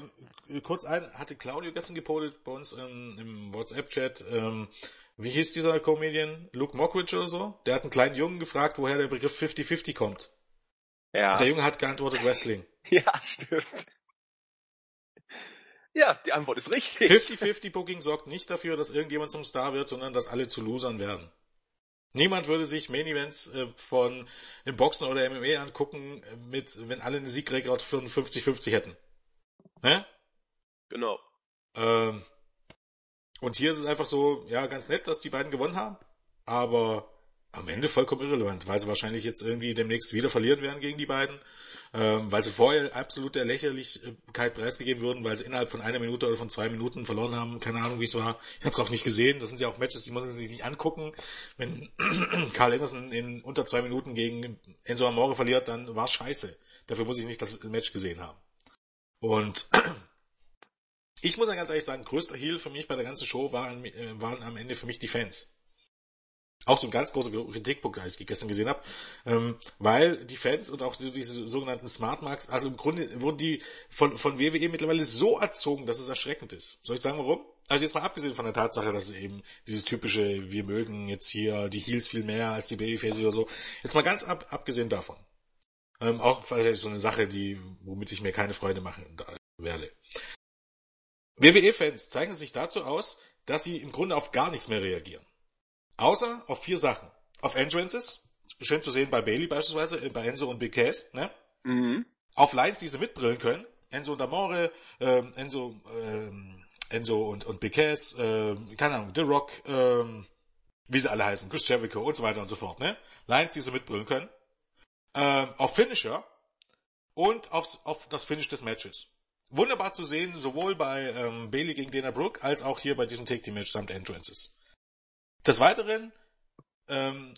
kurz ein, hatte Claudio gestern gepostet bei uns im, im WhatsApp-Chat, ähm, wie hieß dieser Comedian? Luke Mockridge oder so? Der hat einen kleinen Jungen gefragt, woher der Begriff 50-50 kommt. Ja. Und der Junge hat geantwortet Wrestling. <laughs> ja, stimmt. Ja, die Antwort ist richtig. 50-50 Booking sorgt nicht dafür, dass irgendjemand zum Star wird, sondern dass alle zu Losern werden. Niemand würde sich Main Events äh, von im Boxen oder MMA angucken, äh, mit, wenn alle eine Siegrekord von 50-50 hätten. Ne? Genau. Ähm, und hier ist es einfach so, ja, ganz nett, dass die beiden gewonnen haben, aber am Ende vollkommen irrelevant, weil sie wahrscheinlich jetzt irgendwie demnächst wieder verlieren werden gegen die beiden, ähm, weil sie vorher absolut der Lächerlichkeit preisgegeben wurden, weil sie innerhalb von einer Minute oder von zwei Minuten verloren haben, keine Ahnung wie es war. Ich habe es auch nicht gesehen, das sind ja auch Matches, die muss man sich nicht angucken. Wenn <clears throat> Carl Anderson in unter zwei Minuten gegen Enzo Amore verliert, dann war scheiße. Dafür muss ich nicht das Match gesehen haben. Und <clears throat> ich muss ja ganz ehrlich sagen, größter Heal für mich bei der ganzen Show waren, äh, waren am Ende für mich die Fans. Auch so ein ganz großer Kritikpunkt, den ich gestern gesehen habe, ähm, weil die Fans und auch diese sogenannten Smart Marks, also im Grunde wurden die von, von WWE mittlerweile so erzogen, dass es erschreckend ist. Soll ich sagen, warum? Also jetzt mal abgesehen von der Tatsache, dass eben dieses typische, wir mögen jetzt hier die Heels viel mehr als die Babyfaces oder so. Jetzt mal ganz ab, abgesehen davon. Ähm, auch vielleicht so eine Sache, die, womit ich mir keine Freude machen werde. WWE-Fans zeichnen sich dazu aus, dass sie im Grunde auf gar nichts mehr reagieren. Außer auf vier Sachen. Auf Entrances, schön zu sehen bei Bailey beispielsweise, äh, bei Enzo und Big Cass, ne? Mhm. Auf Lines, die sie mitbrillen können. Enzo und Amore, ähm, Enzo, ähm, Enzo und, und Big Cass, äh, keine Ahnung, The Rock, ähm, wie sie alle heißen, Chris Jericho und so weiter und so fort, ne? Lines, die sie mitbrillen können. Ähm, auf Finisher und aufs, auf das Finish des Matches wunderbar zu sehen, sowohl bei ähm, Bailey gegen Dana Brooke als auch hier bei diesem Take Team Match samt Entrances. Des Weiteren, ähm,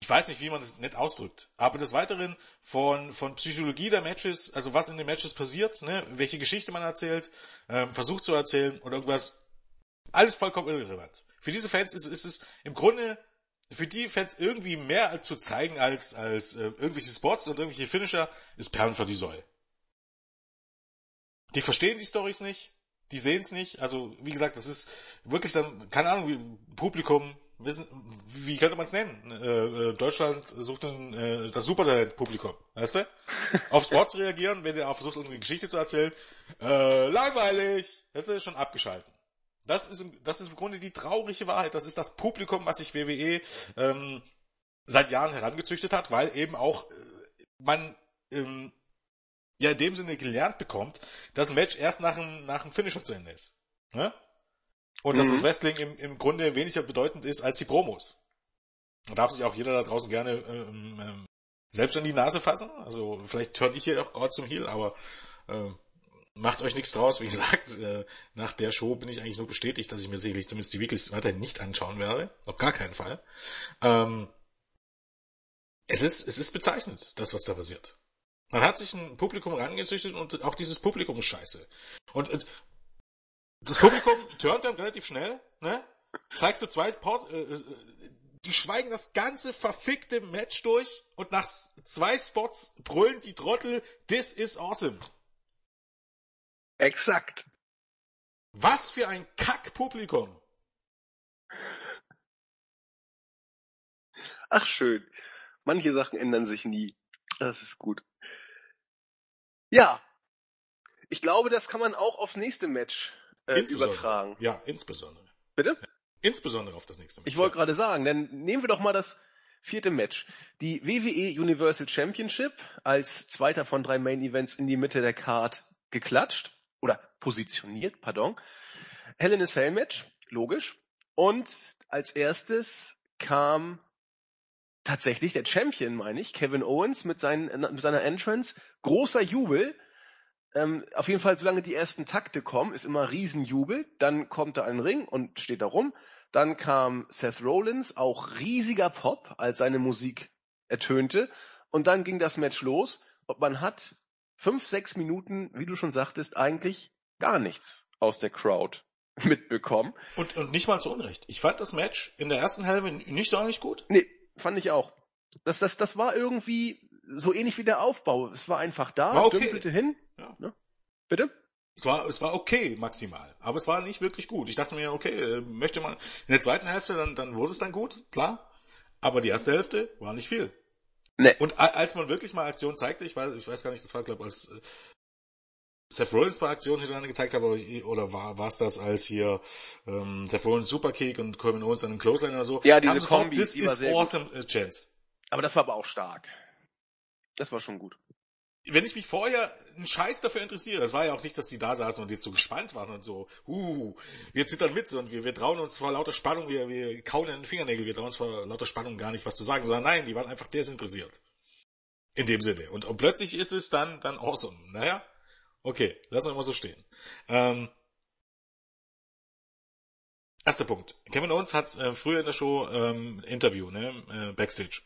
ich weiß nicht, wie man das nett ausdrückt, aber des Weiteren von, von Psychologie der Matches, also was in den Matches passiert, ne, welche Geschichte man erzählt, ähm, versucht zu erzählen oder irgendwas, alles vollkommen irrelevant. Für diese Fans ist, ist es im Grunde für die Fans irgendwie mehr zu zeigen als, als äh, irgendwelche Spots und irgendwelche Finisher, ist Perlen für die Säule. Die verstehen die Stories nicht, die sehen es nicht. Also, wie gesagt, das ist wirklich dann, keine Ahnung, wie Publikum, wissen, wie könnte man es nennen? Äh, äh, Deutschland sucht ein, äh, das Supertalent-Publikum, weißt du? Auf Spots <laughs> reagieren, wenn der auch versucht, irgendeine Geschichte zu erzählen. Äh, langweilig! Jetzt ist schon abgeschalten. Das ist, im, das ist im Grunde die traurige Wahrheit. Das ist das Publikum, was sich WWE ähm, seit Jahren herangezüchtet hat, weil eben auch äh, man ähm, ja in dem Sinne gelernt bekommt, dass ein Match erst nach dem, nach dem Finisher zu Ende ist. Ne? Und mhm. dass das Wrestling im, im Grunde weniger bedeutend ist als die Promos. Da darf sich auch jeder da draußen gerne ähm, ähm, selbst in die Nase fassen. Also vielleicht höre ich hier auch gerade zum Heal, aber äh, macht euch nichts draus. Wie gesagt, äh, nach der Show bin ich eigentlich nur bestätigt, dass ich mir sicherlich zumindest die Weeklies weiterhin nicht anschauen werde. Auf gar keinen Fall. Ähm, es ist, es ist bezeichnend, das, was da passiert. Man hat sich ein Publikum rangezüchtet und auch dieses Publikum ist scheiße. Und, und das Publikum <laughs> turnt dann relativ schnell, ne? Zeigst du zwei Port, äh, äh, die schweigen das ganze verfickte Match durch und nach zwei Spots brüllen die Trottel, this is awesome. Exakt. Was für ein Kackpublikum. Ach schön. Manche Sachen ändern sich nie. Das ist gut. Ja. Ich glaube, das kann man auch aufs nächste Match äh, übertragen. Ja, insbesondere. Bitte? Insbesondere auf das nächste Match. Ich wollte gerade sagen, dann nehmen wir doch mal das vierte Match. Die WWE Universal Championship als zweiter von drei Main Events in die Mitte der Card geklatscht. Oder positioniert, pardon. Hell in a Cell Match, logisch. Und als erstes kam tatsächlich der Champion, meine ich, Kevin Owens mit, seinen, mit seiner Entrance. Großer Jubel. Ähm, auf jeden Fall, solange die ersten Takte kommen, ist immer Riesenjubel. Dann kommt er ein Ring und steht da rum. Dann kam Seth Rollins, auch riesiger Pop, als seine Musik ertönte. Und dann ging das Match los. Und man hat fünf, sechs Minuten, wie du schon sagtest, eigentlich gar nichts aus der Crowd <laughs> mitbekommen. Und, und nicht mal zu Unrecht. Ich fand das Match in der ersten Hälfte nicht so nicht gut. Nee, fand ich auch. Das, das, das war irgendwie so ähnlich wie der Aufbau. Es war einfach da, war okay. dümpelte hin. Ja. Ne? Bitte? Es war, es war okay maximal, aber es war nicht wirklich gut. Ich dachte mir, okay, äh, möchte man in der zweiten Hälfte, dann, dann wurde es dann gut, klar. Aber die erste Hälfte war nicht viel. Nee. Und als man wirklich mal Aktion zeigte, ich weiß, ich weiß gar nicht, das war glaube als äh, Seth Rollins bei Aktion hintereinander gezeigt habe, oder war es das als hier ähm, Seth Rollins Superkick und Corbin Owens an einem Clothesline oder so? Ja, diese Kombi, This die is awesome gut. Äh, chance. Aber das war aber auch stark. Das war schon gut. Wenn ich mich vorher einen Scheiß dafür interessiere, das war ja auch nicht, dass die da saßen und jetzt so gespannt waren und so, uh, wir zittern mit und wir, wir trauen uns vor lauter Spannung, wir, wir kauen in den Fingernägel, wir trauen uns vor lauter Spannung gar nicht was zu sagen, sondern nein, die waren einfach desinteressiert. In dem Sinne. Und, und plötzlich ist es dann, dann awesome. Naja, Okay, lassen wir mal so stehen. Ähm, erster Punkt. Kevin Owens hat äh, früher in der Show ähm, Interview, ne, äh, Backstage,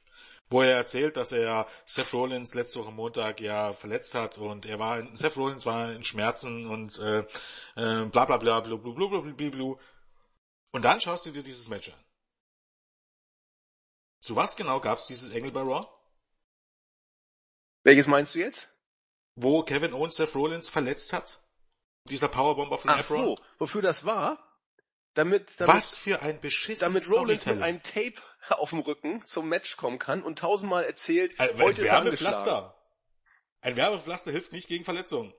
wo er erzählt, dass er Seth Rollins letzte Woche Montag ja verletzt hat und er war, Seth Rollins war in Schmerzen und äh, äh, bla bla bla bla bla bla bla bla bla. Und dann schaust du dir dieses Match an. Zu was genau gab's dieses Engel bei Raw? Welches meinst du jetzt? Wo Kevin Owens Seth Rollins verletzt hat? Dieser Powerbomber von Ach Efron? so, wofür das war? Damit, damit, Was für ein beschissenes Damit Rollins mit einem Tape <laughs> auf dem Rücken zum Match kommen kann und tausendmal erzählt, ein, heute ein Werbepflaster. Ein Werbepflaster hilft nicht gegen Verletzungen.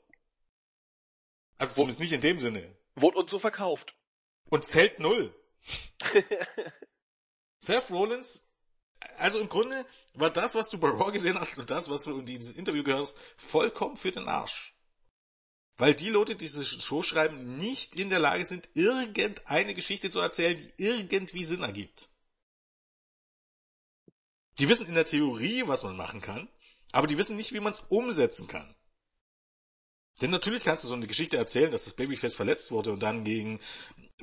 Also zumindest nicht in dem Sinne. Wurde uns so verkauft. Und zählt null. <laughs> Seth Rollins also im Grunde war das, was du bei Raw gesehen hast und das, was du in dieses Interview gehörst, vollkommen für den Arsch. Weil die Leute, die diese Show schreiben, nicht in der Lage sind, irgendeine Geschichte zu erzählen, die irgendwie Sinn ergibt. Die wissen in der Theorie, was man machen kann, aber die wissen nicht, wie man es umsetzen kann. Denn natürlich kannst du so eine Geschichte erzählen, dass das Babyface verletzt wurde und dann gegen,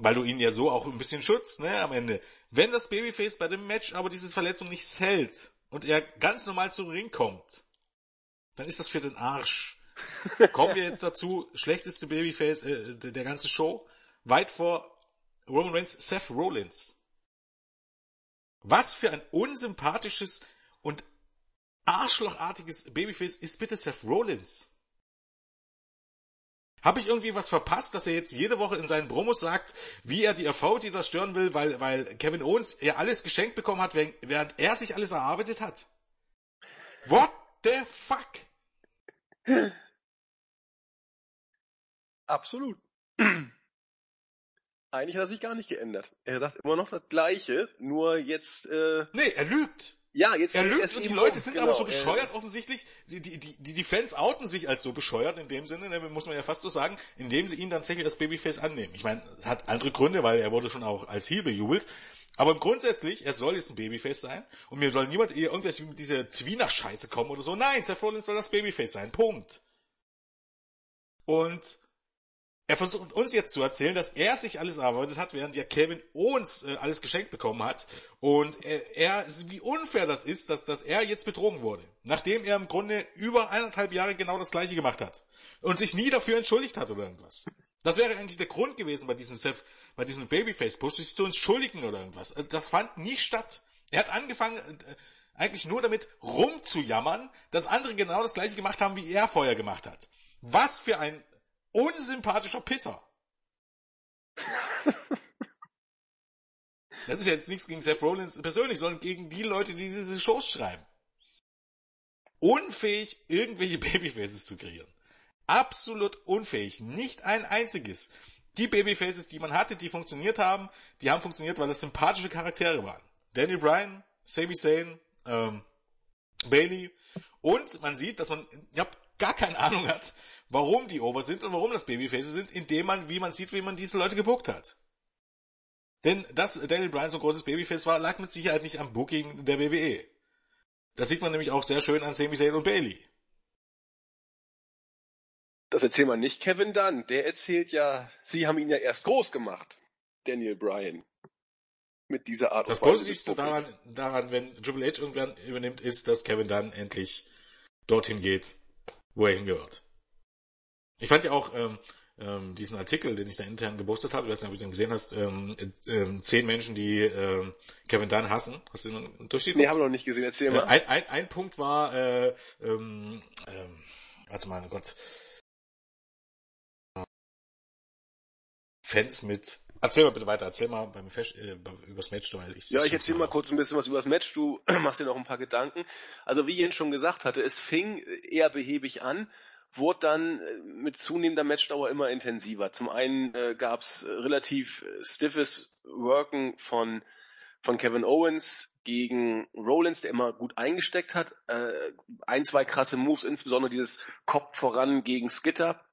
weil du ihn ja so auch ein bisschen schützt, ne, am Ende. Wenn das Babyface bei dem Match aber diese Verletzung nicht hält und er ganz normal zum Ring kommt, dann ist das für den Arsch. <laughs> Kommen wir jetzt dazu, schlechteste Babyface äh, der ganzen Show, weit vor Roman Reigns, Seth Rollins. Was für ein unsympathisches und arschlochartiges Babyface ist bitte Seth Rollins? Habe ich irgendwie was verpasst, dass er jetzt jede Woche in seinen Promos sagt, wie er die RV-Titel stören will, weil, weil Kevin Owens ja alles geschenkt bekommen hat, während er sich alles erarbeitet hat? What the fuck? Absolut. Eigentlich hat er sich gar nicht geändert. Er sagt immer noch das Gleiche, nur jetzt. Äh nee, er lügt. Ja, jetzt er lügt und die Leute sind genau, aber so bescheuert offensichtlich. Die, die, die, die Fans outen sich als so bescheuert in dem Sinne, ne, muss man ja fast so sagen, indem sie ihn dann tatsächlich das Babyface annehmen. Ich meine, es hat andere Gründe, weil er wurde schon auch als Heel bejubelt. Aber grundsätzlich, er soll jetzt ein Babyface sein und mir soll niemand eher irgendwas mit dieser Zwiener-Scheiße kommen oder so. Nein, Seth Rollins soll das Babyface sein. Punkt. Und er versucht uns jetzt zu erzählen, dass er sich alles erarbeitet hat, während ja Kevin Owens äh, alles geschenkt bekommen hat. Und er, er, wie unfair das ist, dass, dass er jetzt betrogen wurde. Nachdem er im Grunde über eineinhalb Jahre genau das gleiche gemacht hat. Und sich nie dafür entschuldigt hat oder irgendwas. Das wäre eigentlich der Grund gewesen bei diesem Seth, bei diesem Babyface-Push, sich zu entschuldigen oder irgendwas. Also das fand nie statt. Er hat angefangen, äh, eigentlich nur damit rumzujammern, dass andere genau das gleiche gemacht haben, wie er vorher gemacht hat. Was für ein unsympathischer Pisser. <laughs> das ist jetzt nichts gegen Seth Rollins persönlich, sondern gegen die Leute, die diese Shows schreiben. Unfähig, irgendwelche <laughs> Babyfaces zu kreieren. Absolut unfähig. Nicht ein einziges. Die Babyfaces, die man hatte, die funktioniert haben, die haben funktioniert, weil das sympathische Charaktere waren. Danny Bryan, Sami Zayn, ähm, Bailey. Und man sieht, dass man ja, gar keine Ahnung hat, warum die over sind und warum das Babyfaces sind, indem man, wie man sieht, wie man diese Leute gebuckt hat. Denn dass Daniel Bryan so ein großes Babyface war, lag mit Sicherheit nicht am Booking der WWE. Das sieht man nämlich auch sehr schön an Sami Zayn und Bailey. Das erzählt man nicht Kevin Dunn. Der erzählt ja, sie haben ihn ja erst groß gemacht, Daniel Bryan. Mit dieser Art Das Positivste daran, daran, wenn Triple H irgendwann übernimmt, ist, dass Kevin Dunn endlich dorthin geht, wo er hingehört. Ich fand ja auch ähm, ähm, diesen Artikel, den ich da intern gepostet habe, ich weiß nicht, ob du den gesehen hast, ähm, äh, zehn Menschen, die ähm, Kevin Dunn hassen. Hast du den durchgeguckt? Nee, habe ich noch nicht gesehen, erzähl mal. Ein, ein, ein Punkt war, äh, ähm, ähm, warte mal, Gott, Fans mit. Erzähl mal bitte weiter, erzähl mal beim Fesch, äh, übers Match, weil ich Ja, ich erzähl mal kurz ein bisschen was übers Match, du <clears throat> machst dir noch ein paar Gedanken. Also wie Jens schon gesagt hatte, es fing eher behäbig an, wurde dann äh, mit zunehmender Matchdauer immer intensiver. Zum einen äh, gab's relativ stiffes Worken von von Kevin Owens gegen Rollins, der immer gut eingesteckt hat. Äh, ein, zwei krasse Moves, insbesondere dieses Kopf voran gegen Skitter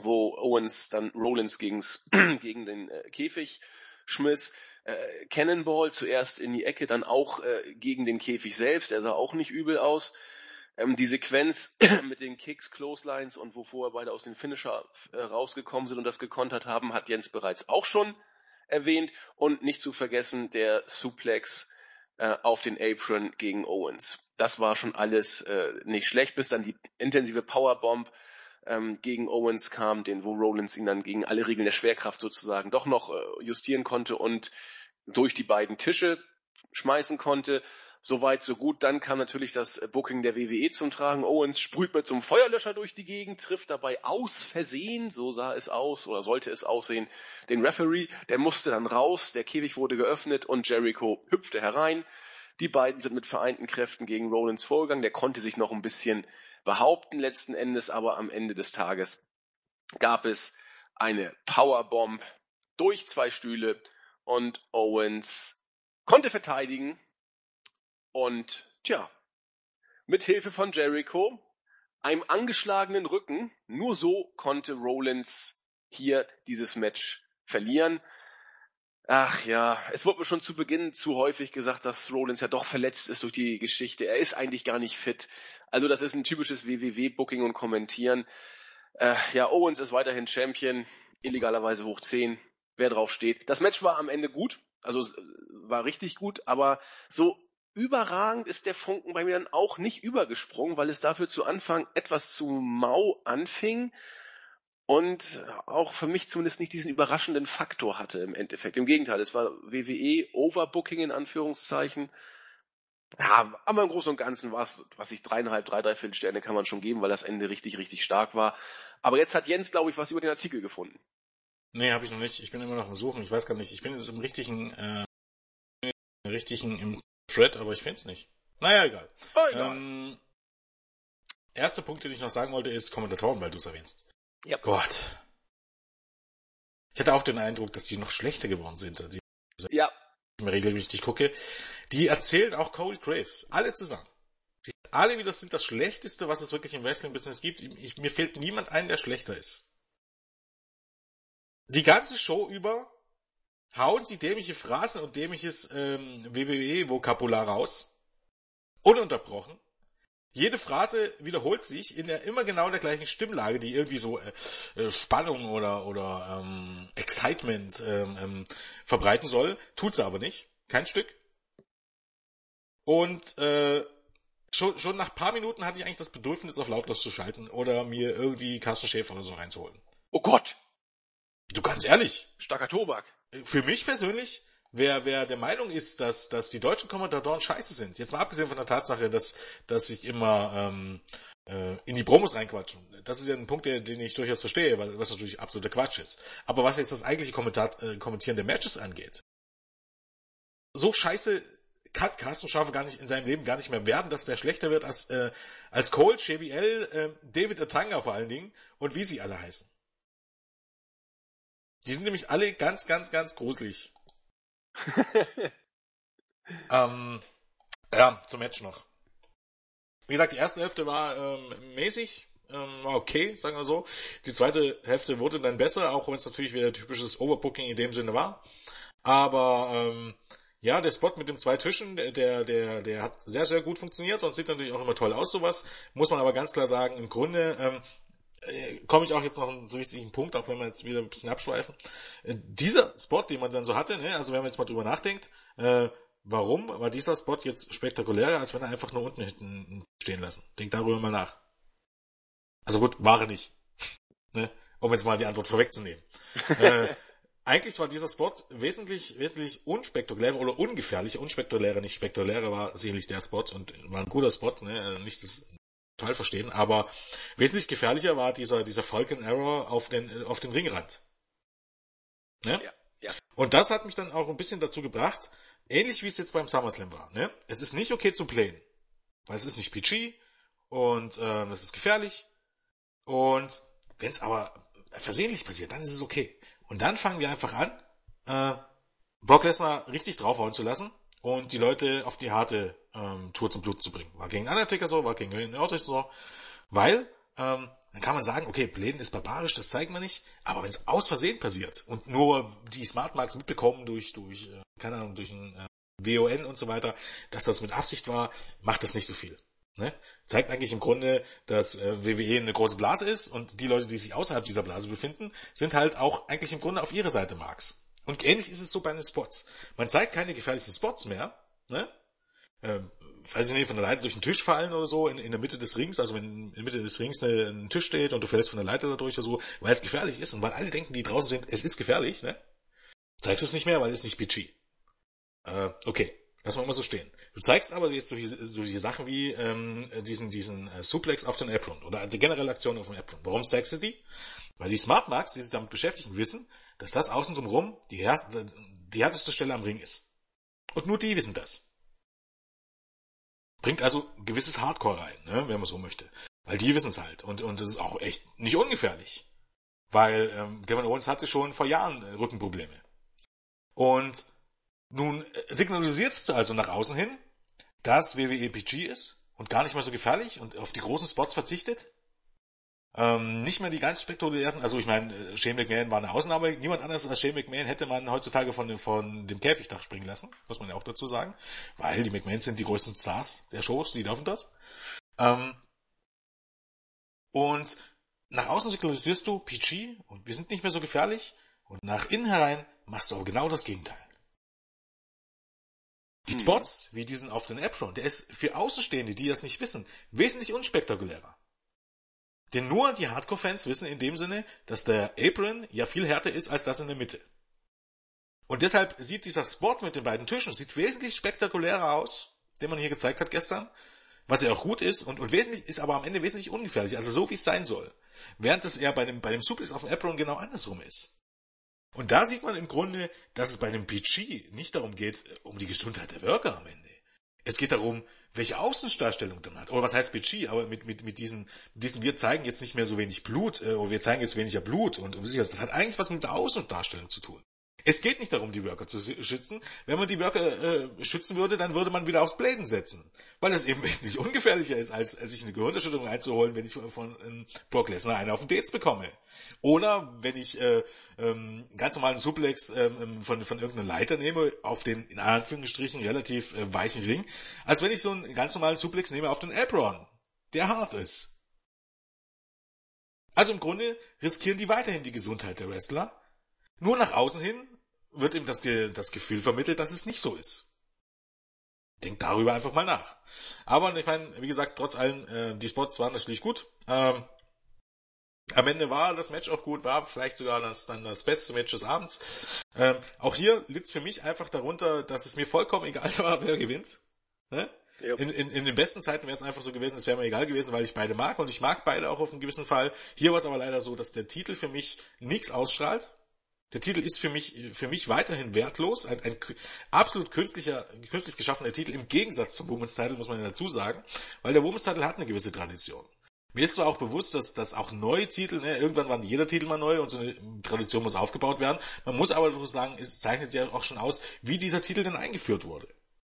wo Owens dann Rollins gegens, <clears throat> gegen den äh, Käfig schmiss. Äh, Cannonball zuerst in die Ecke, dann auch äh, gegen den Käfig selbst, der sah auch nicht übel aus. Ähm, die Sequenz <clears throat> mit den Kicks, Clotheslines und wo vorher beide aus dem Finisher äh, rausgekommen sind und das gekontert haben, hat Jens bereits auch schon erwähnt. Und nicht zu vergessen der Suplex äh, auf den Apron gegen Owens. Das war schon alles äh, nicht schlecht, bis dann die intensive Powerbomb ähm, gegen Owens kam, den wo Rollins ihn dann gegen alle Regeln der Schwerkraft sozusagen doch noch äh, justieren konnte und durch die beiden Tische schmeißen konnte. Soweit, so gut. Dann kam natürlich das Booking der WWE zum Tragen. Owens sprüht mit einem Feuerlöscher durch die Gegend, trifft dabei aus Versehen, so sah es aus oder sollte es aussehen, den Referee. Der musste dann raus, der Käfig wurde geöffnet und Jericho hüpfte herein. Die beiden sind mit vereinten Kräften gegen Rollins vorgegangen. Der konnte sich noch ein bisschen behaupten letzten Endes, aber am Ende des Tages gab es eine Powerbomb durch zwei Stühle und Owens konnte verteidigen und tja, mit Hilfe von Jericho, einem angeschlagenen Rücken, nur so konnte Rollins hier dieses Match verlieren. Ach ja, es wurde mir schon zu Beginn zu häufig gesagt, dass Rollins ja doch verletzt ist durch die Geschichte. Er ist eigentlich gar nicht fit. Also das ist ein typisches WWW-Booking und Kommentieren. Äh, ja, Owens ist weiterhin Champion, illegalerweise hoch 10, wer drauf steht. Das Match war am Ende gut, also war richtig gut, aber so überragend ist der Funken bei mir dann auch nicht übergesprungen, weil es dafür zu Anfang etwas zu mau anfing und auch für mich zumindest nicht diesen überraschenden Faktor hatte im Endeffekt. Im Gegenteil, es war WWE Overbooking in Anführungszeichen. Ja, aber im Großen und Ganzen war es, was ich dreieinhalb, drei, drei Viertelsterne kann man schon geben, weil das Ende richtig, richtig stark war. Aber jetzt hat Jens, glaube ich, was über den Artikel gefunden. Nee, habe ich noch nicht. Ich bin immer noch am Suchen. Ich weiß gar nicht. Ich bin jetzt im richtigen, äh, im richtigen im Thread, aber ich finde es nicht. Naja, egal. Oh, egal. Ähm, erster Punkt, den ich noch sagen wollte, ist Kommentatoren, weil du es erwähnst. Ja. Gott. Ich hatte auch den Eindruck, dass die noch schlechter geworden sind. Die, ja. Ich mir regelmäßig gucke. Die erzählen auch Cole Graves. Alle zusammen. Die alle wieder sind das Schlechteste, was es wirklich im Wrestling-Business gibt. Ich, mir fehlt niemand ein, der schlechter ist. Die ganze Show über hauen sie dämliche Phrasen und dämliches ähm, WWE-Vokabular raus. Ununterbrochen. Jede Phrase wiederholt sich in der immer genau der gleichen Stimmlage, die irgendwie so äh, äh, Spannung oder oder ähm, Excitement ähm, ähm, verbreiten soll. Tut sie aber nicht. Kein Stück. Und äh, schon, schon nach paar Minuten hatte ich eigentlich das Bedürfnis, auf lautlos zu schalten oder mir irgendwie Carsten Schäfer oder so reinzuholen. Oh Gott! Du ganz ehrlich. Starker Tobak. Für mich persönlich wer, wer der Meinung ist, dass, dass die deutschen Kommentatoren scheiße sind, jetzt mal abgesehen von der Tatsache, dass, dass ich immer ähm, äh, in die Promos reinquatschen. Das ist ja ein Punkt, den ich durchaus verstehe, weil was natürlich absoluter Quatsch ist. Aber was jetzt das eigentliche Kommentar, äh, Kommentieren der Matches angeht, so scheiße kann Carsten Schafe gar nicht in seinem Leben gar nicht mehr werden, dass der schlechter wird als, äh, als Cole, JBL, äh, David Atanga vor allen Dingen und wie sie alle heißen. Die sind nämlich alle ganz, ganz, ganz gruselig. <laughs> ähm, ja, zum Match noch. Wie gesagt, die erste Hälfte war ähm, mäßig, ähm, war okay, sagen wir so. Die zweite Hälfte wurde dann besser, auch wenn es natürlich wieder typisches Overbooking in dem Sinne war. Aber ähm, ja, der Spot mit den zwei Tischen, der, der, der hat sehr, sehr gut funktioniert und sieht natürlich auch immer toll aus, sowas. Muss man aber ganz klar sagen, im Grunde ähm, äh, komme ich auch jetzt noch einen so wichtigen Punkt, auch wenn wir jetzt wieder ein bisschen abschweifen. Äh, dieser Spot, den man dann so hatte, ne, also wenn man jetzt mal drüber nachdenkt, äh, warum war dieser Spot jetzt spektakulärer, als wenn er einfach nur unten hinten stehen lassen? Denk darüber mal nach. Also gut, war er nicht. <laughs> ne? Um jetzt mal die Antwort vorwegzunehmen. äh, <laughs> eigentlich war dieser Spot wesentlich, wesentlich unspektakulärer oder ungefährlicher. Unspektakulärer, nicht spektakulärer war sicherlich der Spot und war ein guter Spot, ne? nicht das total verstehen, aber wesentlich gefährlicher war dieser, dieser Falcon Error auf den, auf den Ringrand. Ne? Ja, ja. Und das hat mich dann auch ein bisschen dazu gebracht, ähnlich wie es jetzt beim SummerSlam war. Ne? Es ist nicht okay zu playen, weil es ist nicht PG und ähm, es ist gefährlich. Und wenn es aber versehentlich passiert, dann ist es okay. Und dann fangen wir einfach an, äh, Brock Lesnar richtig draufhauen zu lassen und die Leute auf die harte ähm, Tour zum Blut zu bringen. War gegen Undertaker so, war gegen Randy Orton so, weil ähm, dann kann man sagen, okay, Bläden ist barbarisch, das zeigen wir nicht, aber wenn es aus Versehen passiert und nur die Smart Marks mitbekommen durch, durch, äh, keine Ahnung, durch ein äh, WON und so weiter, dass das mit Absicht war, macht das nicht so viel. Ne? Zeigt eigentlich im Grunde, dass äh, WWE eine große Blase ist und die Leute, die sich außerhalb dieser Blase befinden, sind halt auch eigentlich im Grunde auf ihrer Seite Marks. Und ähnlich ist es so bei den Spots. Man zeigt keine gefährlichen Spots mehr, ne? Ähm, weiß ich nicht, von der Leiter durch den Tisch fallen oder so, in, in der Mitte des Rings, also wenn in der Mitte des Rings eine, ein Tisch steht und du fällst von der Leiter dadurch oder so, weil es gefährlich ist und weil alle denken, die draußen sind, es ist gefährlich, ne? Zeigst es nicht mehr, weil es nicht PG. Äh, okay. Lass mal immer so stehen. Du zeigst aber jetzt solche, solche Sachen wie ähm, diesen, diesen äh, Suplex auf den Apron oder die generelle Aktion auf dem Apron. Warum zeigst du die? Weil die Smart Marks, die sich damit beschäftigen, wissen, dass das außen drumherum die, härteste, die härteste Stelle am Ring ist. Und nur die wissen das. Bringt also gewisses Hardcore rein, ne, wenn man so möchte. Weil die wissen es halt. Und, und das ist auch echt nicht ungefährlich. Weil ähm, Kevin Owens hatte schon vor Jahren äh, Rückenprobleme. Und nun äh, signalisierst du also nach außen hin, dass WWE PG ist und gar nicht mehr so gefährlich und auf die großen Spots verzichtet. Ähm, nicht mehr die ganz spektakulären, also ich meine, äh, Shane McMahon war eine Ausnahme, niemand anderes als Shane McMahon hätte man heutzutage von dem, von dem Käfigdach springen lassen, muss man ja auch dazu sagen, weil die McMahons sind die größten Stars der Shows, die dürfen das. Ähm, und nach außen signalisierst du PG und wir sind nicht mehr so gefährlich und nach innen herein machst du aber genau das Gegenteil. Die hm. Spots, wie diesen auf den Apron, der ist für Außenstehende, die das nicht wissen, wesentlich unspektakulärer. Denn nur die Hardcore-Fans wissen in dem Sinne, dass der Apron ja viel härter ist als das in der Mitte. Und deshalb sieht dieser Spot mit den beiden Tischen sieht wesentlich spektakulärer aus, den man hier gezeigt hat gestern, was ja auch gut ist und, und wesentlich ist aber am Ende wesentlich ungefährlich, also so wie es sein soll. Während es eher bei dem, bei dem Suplex auf dem Apron genau andersrum ist. Und da sieht man im Grunde, dass es bei einem PG nicht darum geht, äh, um die Gesundheit der Worker am Ende. Es geht darum, welche Außendarstellung dann hat. Oder was heißt PG? Aber mit, mit, mit diesen, diesen, wir zeigen jetzt nicht mehr so wenig Blut, äh, oder wir zeigen jetzt weniger Blut und, und das hat eigentlich was mit der Außendarstellung zu tun. Es geht nicht darum, die Worker zu schützen. Wenn man die Worker äh, schützen würde, dann würde man wieder aufs Bladen setzen. Weil es eben <laughs> wesentlich ungefährlicher ist, als, als sich eine Gehirnerschütterung einzuholen, wenn ich von, von ähm, Brock Lesnar einen auf den Dates bekomme. Oder wenn ich äh, ähm, ganz normalen Suplex ähm, ähm, von, von irgendeiner Leiter nehme, auf den in Anführungsstrichen relativ äh, weichen Ring, als wenn ich so einen ganz normalen Suplex nehme auf den Apron, der hart ist. Also im Grunde riskieren die weiterhin die Gesundheit der Wrestler. Nur nach außen hin wird ihm das, das Gefühl vermittelt, dass es nicht so ist. Denkt darüber einfach mal nach. Aber ich meine, wie gesagt, trotz allem, äh, die Spots waren natürlich gut. Ähm, am Ende war das Match auch gut, war vielleicht sogar das, dann das beste Match des Abends. Ähm, auch hier litt für mich einfach darunter, dass es mir vollkommen <laughs> egal war, wer gewinnt. Ne? Yep. In, in, in den besten Zeiten wäre es einfach so gewesen, es wäre mir egal gewesen, weil ich beide mag und ich mag beide auch auf einen gewissen Fall. Hier war es aber leider so, dass der Titel für mich nichts ausstrahlt. Der Titel ist für mich, für mich weiterhin wertlos. Ein, ein absolut künstlicher, künstlich geschaffener Titel im Gegensatz zum Women's Title, muss man ja dazu sagen, weil der Women's Title hat eine gewisse Tradition. Mir ist zwar auch bewusst, dass, dass auch neue Titel, ne, irgendwann waren jeder Titel mal neu und so eine Tradition muss aufgebaut werden. Man muss aber sagen, es zeichnet ja auch schon aus, wie dieser Titel denn eingeführt wurde.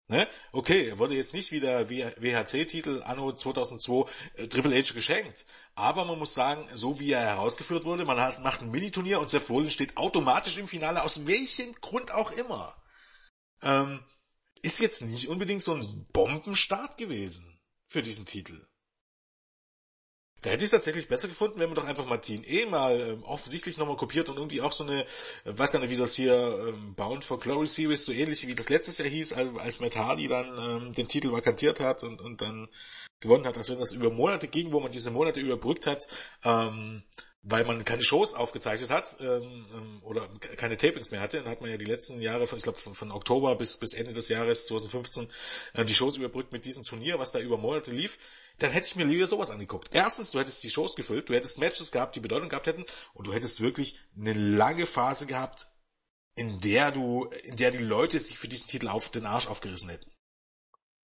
Ne? Okay, er wurde jetzt nicht wie der WHC-Titel Anno 2002 äh, Triple H geschenkt. Aber man muss sagen, so wie er herausgeführt wurde, man hat, macht ein Mini-Turnier und Seth Rollins steht automatisch im Finale, aus welchem Grund auch immer. Ähm, ist jetzt nicht unbedingt so ein Bombenstart gewesen für diesen Titel. Da hätte ich es tatsächlich besser gefunden, wenn man doch einfach Martin E. mal ähm, offensichtlich nochmal kopiert und irgendwie auch so eine, äh, weiß gar nicht, wie das hier ähm, Bound for Glory Series, so ähnlich wie das letztes Jahr hieß, als Matt Hardy dann ähm, den Titel vakantiert hat und, und dann gewonnen hat, als wenn das über Monate ging, wo man diese Monate überbrückt hat, ähm, weil man keine Shows aufgezeichnet hat ähm, ähm oder keine Tapings mehr hatte. Dann hat man ja die letzten Jahre, von, ich glaube von, von Oktober bis, bis Ende des Jahres 2015 äh, die Shows überbrückt mit diesem Turnier, was da über Monate lief dann hätte ich mir lieber sowas angeguckt. Erstens, du hättest die Shows gefüllt, du hättest Matches gehabt, die Bedeutung gehabt hätten, und du hättest wirklich eine lange Phase gehabt, in der du, in der die Leute sich für diesen Titel auf den Arsch aufgerissen hätten.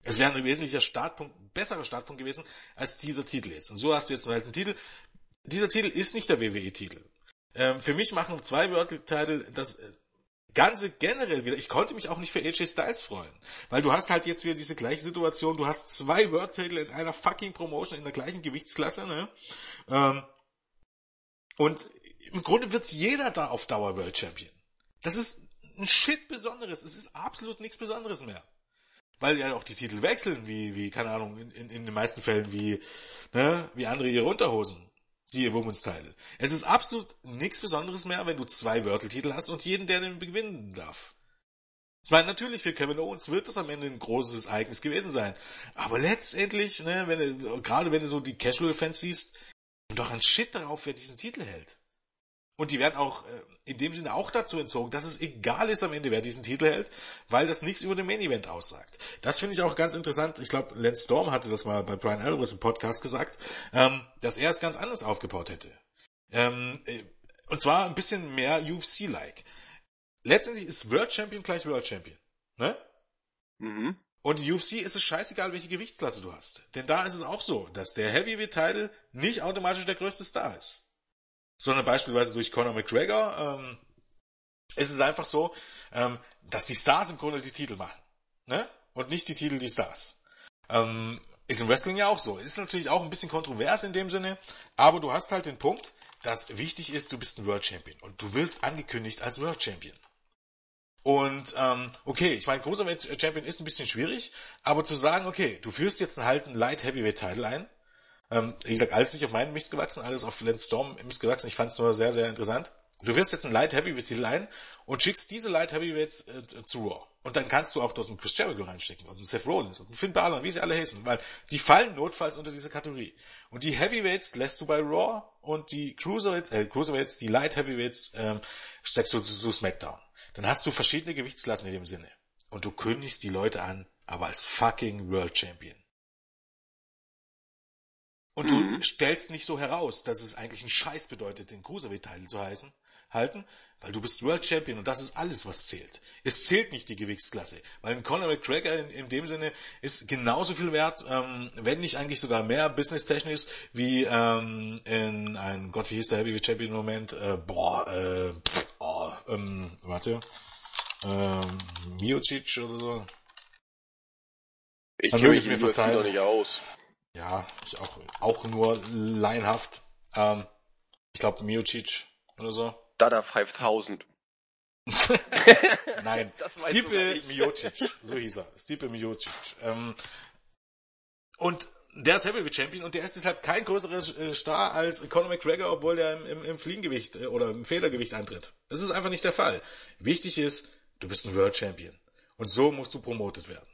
Es wäre ein wesentlicher Startpunkt, ein besserer Startpunkt gewesen als dieser Titel jetzt. Und so hast du jetzt halt einen Titel. Dieser Titel ist nicht der WWE-Titel. Ähm, für mich machen zwei World-Titel das äh, Ganze generell wieder, ich konnte mich auch nicht für AJ Styles freuen. Weil du hast halt jetzt wieder diese gleiche Situation, du hast zwei World-Titel in einer fucking Promotion in der gleichen Gewichtsklasse, ne? Ähm, und im Grunde wird jeder da auf Dauer World Champion. Das ist ein Shit Besonderes. Es ist absolut nichts Besonderes mehr. Weil ja auch die Titel wechseln, wie, wie, keine Ahnung, in, in, in den meisten Fällen wie, ne, wie andere ihre Unterhosen siehe Women's Title. Es ist absolut nichts Besonderes mehr, wenn du zwei Wörteltitel hast und jeden, der den gewinnen darf. Ich meine, natürlich für Kevin Owens wird das am Ende ein großes Ereignis gewesen sein. Aber letztendlich, ne, wenn du, gerade wenn du so die Casual-Fans siehst, doch ein Shit darauf, wer diesen Titel hält. Und die werden auch äh, in dem Sinne auch dazu entzogen, dass es egal ist am Ende, wer diesen Titel hält, weil das nichts über den Main Event aussagt. Das finde ich auch ganz interessant. Ich glaube, Lance Storm hatte das mal bei Brian Alvarez im Podcast gesagt, ähm, dass er es ganz anders aufgebaut hätte. Ähm, äh, und zwar ein bisschen mehr UFC-like. Letztendlich ist World Champion gleich World Champion. Ne? Mhm. Und die UFC ist es scheißegal, welche Gewichtsklasse du hast. Denn da ist es auch so, dass der Heavyweight Title nicht automatisch der größte Star ist sondern beispielsweise durch Conor McGregor. Ähm, ist es einfach so, ähm, dass die Stars im Grunde die Titel machen. Ne? Und nicht die Titel die Stars. Ähm, ist im Wrestling ja auch so. Ist natürlich auch ein bisschen kontrovers in dem Sinne, aber du hast halt den Punkt, dass wichtig ist, du bist ein World Champion und du wirst angekündigt als World Champion. Und ähm, okay, ich meine, Cruiserweight Champion ist ein bisschen schwierig, aber zu sagen, okay, du führst jetzt einen Light Heavyweight Title ein, ähm, wie gesagt, alles nicht auf meinen Mist gewachsen, alles auf Lance Storm Mist gewachsen. Ich fand es nur sehr, sehr interessant. Du wirst jetzt einen Light Heavyweight Titel ein und schickst diese Light Heavyweights äh, zu Raw. Und dann kannst du auch dort einen Chris Jericho reinstecken und einen Seth Rollins und einen Finn Balor, wie sie alle heißen, weil die fallen notfalls unter diese Kategorie. Und die Heavyweights lässt du bei Raw und die Cruiserweights, äh, Cruiserweights, die Light Heavyweights ähm, steckst du zu, zu SmackDown. Dann hast du verschiedene Gewichtsklassen in dem Sinne. Und du kündigst die Leute an, aber als fucking World Champion. Und mhm. du stellst nicht so heraus, dass es eigentlich ein Scheiß bedeutet, den Cruiserweight-Titel zu heißen, halten, weil du bist World Champion und das ist alles, was zählt. Es zählt nicht die Gewichtsklasse, weil ein Conor McGregor in, in dem Sinne ist genauso viel wert, ähm, wenn nicht eigentlich sogar mehr businesstechnisch wie ähm, in ein Gott, wie hieß der Heavyweight Champion im Moment? Äh, boah, äh, pff, oh, ähm, warte, ähm, Miocic oder so. Ich kenne mich mir verzeihen. doch nicht aus. Ja, ich auch, auch nur laienhaft. Ähm, ich glaube Miocic oder so. Dada 5000. <laughs> <laughs> Nein, Stipe Miocic, so hieß er. Stipe Miocic. Ähm, und der ist Heavyweight Champion und der ist deshalb kein größerer äh, Star als Conor McGregor, obwohl der im, im, im Fliegengewicht äh, oder im Federgewicht antritt. Das ist einfach nicht der Fall. Wichtig ist, du bist ein World Champion. Und so musst du promotet werden.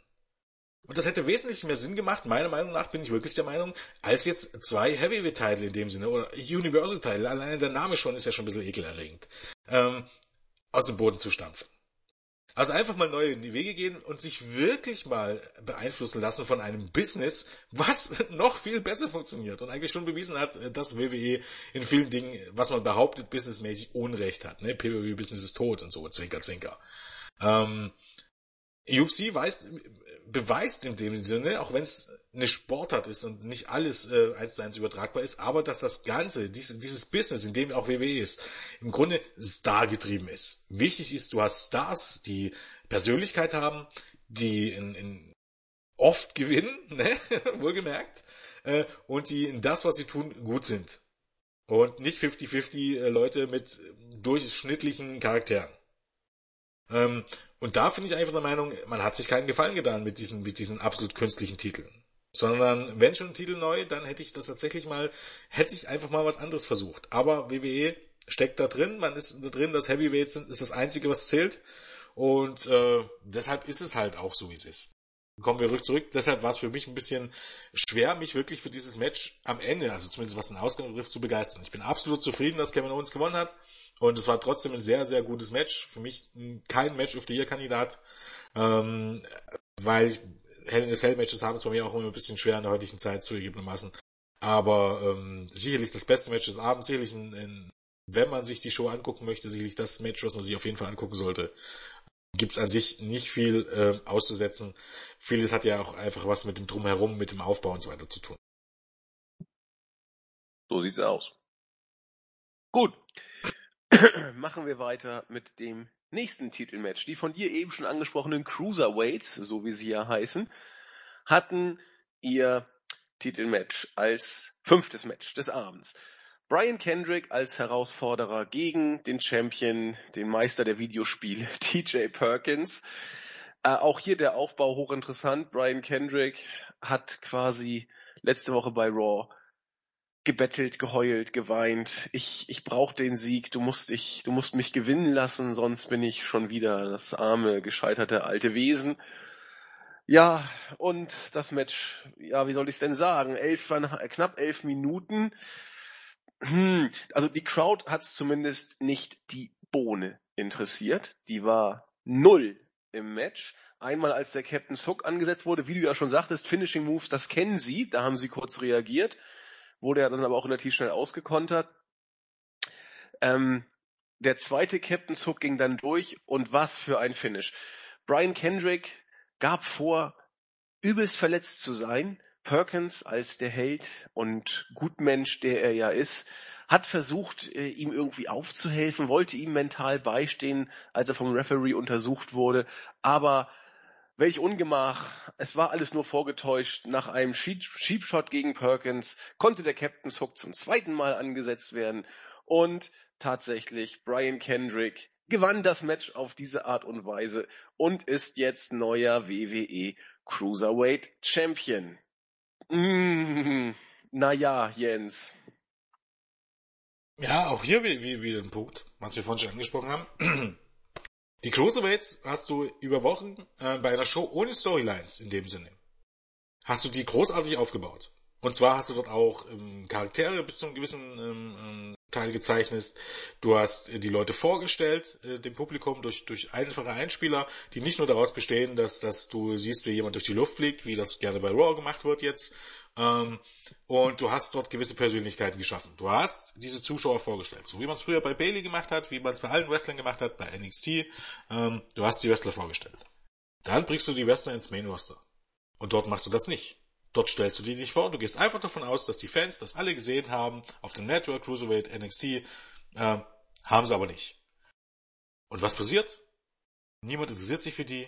Und das hätte wesentlich mehr Sinn gemacht, meiner Meinung nach bin ich wirklich der Meinung, als jetzt zwei Heavyweight-Title in dem Sinne, oder Universal-Title, allein der Name schon ist ja schon ein bisschen ekelerregend, ähm, aus dem Boden zu stampfen. Also einfach mal neue Wege gehen und sich wirklich mal beeinflussen lassen von einem Business, was <laughs> noch viel besser funktioniert und eigentlich schon bewiesen hat, dass WWE in vielen Dingen, was man behauptet, businessmäßig Unrecht hat. Ne? PWW-Business ist tot und so, zwinker, zwinker. Ähm, UFC weist, beweist in dem Sinne, auch wenn es eine Sportart ist und nicht alles äh, eins zu eins übertragbar ist, aber dass das Ganze, diese, dieses Business, in dem auch WWE ist, im Grunde Star-getrieben ist. Wichtig ist, du hast Stars, die Persönlichkeit haben, die in, in oft gewinnen, <laughs> ne? wohlgemerkt, äh, und die in das, was sie tun, gut sind. Und nicht 50-50 äh, Leute mit durchschnittlichen Charakteren. Ähm, und da finde ich einfach der Meinung, man hat sich keinen Gefallen getan mit diesen, mit diesen absolut künstlichen Titeln. Sondern wenn schon ein Titel neu, dann hätte ich das tatsächlich mal, hätte ich einfach mal was anderes versucht. Aber WWE steckt da drin, man ist da drin, das Heavyweights sind, ist das Einzige, was zählt. Und äh, deshalb ist es halt auch so, wie es ist. Kommen wir rück zurück. Deshalb war es für mich ein bisschen schwer, mich wirklich für dieses Match am Ende, also zumindest was den Ausgang betrifft, zu begeistern. Ich bin absolut zufrieden, dass Kevin Owens gewonnen hat. Und es war trotzdem ein sehr, sehr gutes Match. Für mich kein Match of the Year Kandidat, ähm, weil Hell in the Cell Matches haben es bei mir auch immer ein bisschen schwer in der heutigen Zeit zugegebenermaßen. Aber ähm, sicherlich das beste Match des Abends, sicherlich ein, ein, wenn man sich die Show angucken möchte, sicherlich das Match, was man sich auf jeden Fall angucken sollte. Gibt es an sich nicht viel äh, auszusetzen. Vieles hat ja auch einfach was mit dem Drumherum, mit dem Aufbau und so weiter zu tun. So sieht's aus. Gut, <clears throat> machen wir weiter mit dem nächsten Titelmatch. Die von dir eben schon angesprochenen Cruiserweights, so wie sie ja heißen, hatten ihr Titelmatch als fünftes Match des Abends. Brian Kendrick als Herausforderer gegen den Champion, den Meister der Videospiele, <laughs> TJ Perkins. Äh, auch hier der Aufbau hochinteressant. Brian Kendrick hat quasi letzte Woche bei Raw gebettelt, geheult, geweint. Ich, ich brauche den Sieg. Du musst ich, du musst mich gewinnen lassen, sonst bin ich schon wieder das arme, gescheiterte alte Wesen. Ja, und das Match, ja, wie soll ich denn sagen? Elf, knapp elf Minuten. Hm, also die Crowd hat es zumindest nicht die Bohne interessiert. Die war null im Match. Einmal als der Captain's Hook angesetzt wurde, wie du ja schon sagtest, Finishing Moves, das kennen sie, da haben sie kurz reagiert wurde er dann aber auch relativ schnell ausgekontert. Ähm, der zweite Captain's Hook ging dann durch und was für ein Finish. Brian Kendrick gab vor, übelst verletzt zu sein. Perkins als der Held und Gutmensch, der er ja ist, hat versucht, äh, ihm irgendwie aufzuhelfen, wollte ihm mental beistehen, als er vom Referee untersucht wurde, aber Welch Ungemach. Es war alles nur vorgetäuscht. Nach einem Sheepshot gegen Perkins konnte der Captain's Hook zum zweiten Mal angesetzt werden. Und tatsächlich, Brian Kendrick gewann das Match auf diese Art und Weise und ist jetzt neuer WWE Cruiserweight Champion. Mmh, naja, Jens. Ja, auch hier wieder, ein Punkt, was wir vorhin schon angesprochen haben. <clears throat> Die Cruiserweights hast du über Wochen äh, bei einer Show ohne Storylines in dem Sinne. Hast du die großartig aufgebaut. Und zwar hast du dort auch ähm, Charaktere bis zu einem gewissen ähm, ähm Teil gezeichnet. Du hast äh, die Leute vorgestellt, äh, dem Publikum, durch, durch einfache Einspieler, die nicht nur daraus bestehen, dass, dass du siehst, wie jemand durch die Luft fliegt, wie das gerne bei Raw gemacht wird jetzt, ähm, und du hast dort gewisse Persönlichkeiten geschaffen. Du hast diese Zuschauer vorgestellt, so wie man es früher bei Bailey gemacht hat, wie man es bei allen Wrestlern gemacht hat, bei NXT. Ähm, du hast die Wrestler vorgestellt. Dann bringst du die Wrestler ins Main Roster. Und dort machst du das nicht. Dort stellst du die nicht vor. Du gehst einfach davon aus, dass die Fans das alle gesehen haben auf dem Network, Cruiserweight, NXT. Äh, haben sie aber nicht. Und was passiert? Niemand interessiert sich für die.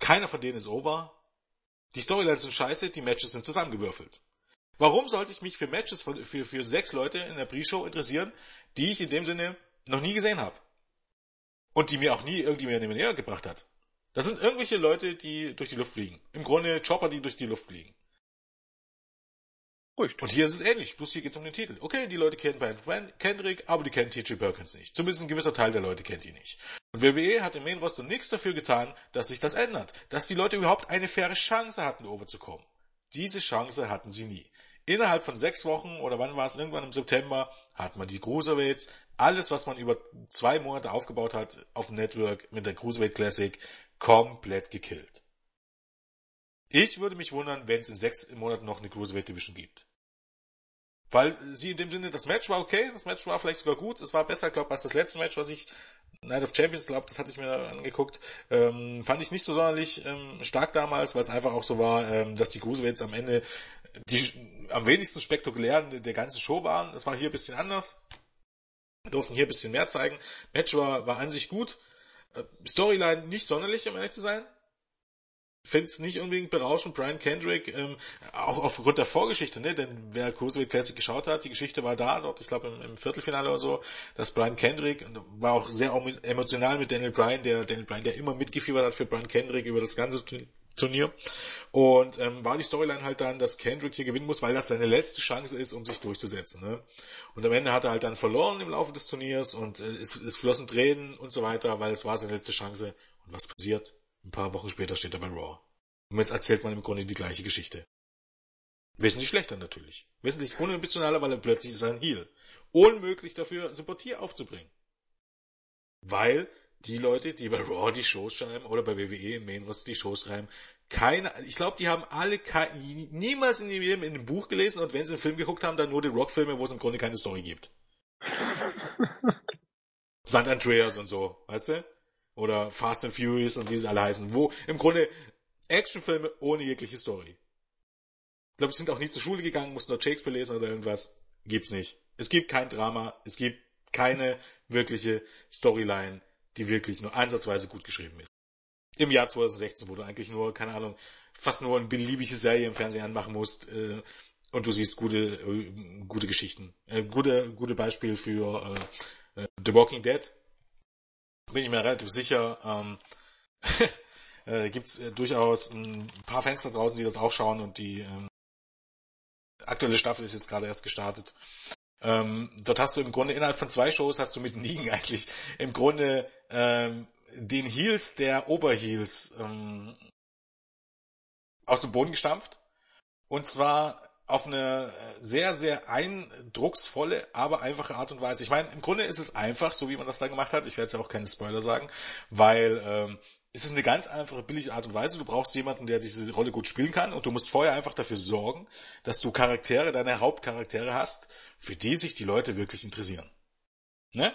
Keiner von denen ist over. Die Storylines sind scheiße, die Matches sind zusammengewürfelt. Warum sollte ich mich für Matches für, für, für sechs Leute in der Pre-Show interessieren, die ich in dem Sinne noch nie gesehen habe? Und die mir auch nie irgendjemand näher gebracht hat. Das sind irgendwelche Leute, die durch die Luft fliegen. Im Grunde Chopper, die durch die Luft fliegen. Richtig. Und hier ist es ähnlich, bloß hier geht es um den Titel. Okay, die Leute kennen Brian Kendrick, aber die kennen TJ Perkins nicht. Zumindest ein gewisser Teil der Leute kennt ihn nicht. Und WWE hat im Main Roster nichts dafür getan, dass sich das ändert. Dass die Leute überhaupt eine faire Chance hatten, overzukommen. Diese Chance hatten sie nie. innerhalb von sechs Wochen oder wann war es, irgendwann im September, hat man die Cruiserweights, alles, was man über zwei Monate aufgebaut hat auf dem Network mit der Cruiserweight Classic, komplett gekillt. Ich würde mich wundern, wenn es in sechs Monaten noch eine Cruiserweight Division gibt. Weil sie in dem Sinne, das Match war okay, das Match war vielleicht sogar gut, es war besser, glaube ich, als das letzte Match, was ich, Night of Champions, glaube das hatte ich mir angeguckt, ähm, fand ich nicht so sonderlich ähm, stark damals, weil es einfach auch so war, ähm, dass die Cruiserweights am Ende die am wenigsten spektakulären der ganzen Show waren. Das war hier ein bisschen anders. Wir durften hier ein bisschen mehr zeigen. Match war, war an sich gut. Äh, Storyline nicht sonderlich, um ehrlich zu sein finde es nicht unbedingt berauschend, Brian Kendrick, ähm, auch aufgrund der Vorgeschichte, ne? denn wer Cruiserweight Classic geschaut hat, die Geschichte war da, dort, ich glaube im, im, Viertelfinale oder so, dass Brian Kendrick, war auch sehr emotional mit Daniel Bryan, der Daniel Bryan, der immer mitgefiebert hat für Brian Kendrick über das ganze Turnier. Und ähm, war die Storyline halt dann, dass Kendrick hier gewinnen muss, weil das seine letzte Chance ist, um sich durchzusetzen. Ne? Und am Ende hat er halt dann verloren im Laufe des Turniers und äh, es, es flossen Tränen und so weiter, weil es war seine letzte Chance. Und was passiert? Ein paar Wochen später steht er bei Raw. Und jetzt erzählt man im Grunde die gleiche Geschichte. Wesentlich schlechter natürlich. Wesentlich unembitionaler, weil er plötzlich ist ein Heal. Unmöglich dafür, Sympathie aufzubringen. Weil die Leute, die bei Raw die Shows schreiben oder bei WWE im Main Roster die Shows schreiben, keine, ich glaube, die haben alle niemals in ihrem in einem Buch gelesen und wenn sie einen Film geguckt haben, dann nur die Rock-Filme, wo es im Grunde keine Story gibt. <laughs> St. Andreas und so, weißt du? oder Fast and Furious und wie sie alle heißen, wo im Grunde Actionfilme ohne jegliche Story. Ich glaube, sie sind auch nie zur Schule gegangen, mussten dort Shakespeare lesen oder irgendwas. Gibt's nicht. Es gibt kein Drama, es gibt keine wirkliche Storyline, die wirklich nur ansatzweise gut geschrieben ist. Im Jahr 2016, wo du eigentlich nur, keine Ahnung, fast nur eine beliebige Serie im Fernsehen anmachen musst, äh, und du siehst gute, äh, gute Geschichten. Äh, gute, gute Beispiel für äh, äh The Walking Dead, bin ich mir relativ sicher, ähm, <laughs> äh, gibt es äh, durchaus ein paar Fenster draußen, die das auch schauen und die ähm, aktuelle Staffel ist jetzt gerade erst gestartet. Ähm, dort hast du im Grunde innerhalb von zwei Shows hast du mit Nigen <laughs> eigentlich im Grunde ähm, den Heels der Oberheels ähm, aus dem Boden gestampft. Und zwar auf eine sehr, sehr eindrucksvolle, aber einfache Art und Weise. Ich meine, im Grunde ist es einfach, so wie man das da gemacht hat. Ich werde jetzt ja auch keine Spoiler sagen, weil ähm, es ist eine ganz einfache, billige Art und Weise. Du brauchst jemanden, der diese Rolle gut spielen kann und du musst vorher einfach dafür sorgen, dass du Charaktere, deine Hauptcharaktere hast, für die sich die Leute wirklich interessieren. Ne?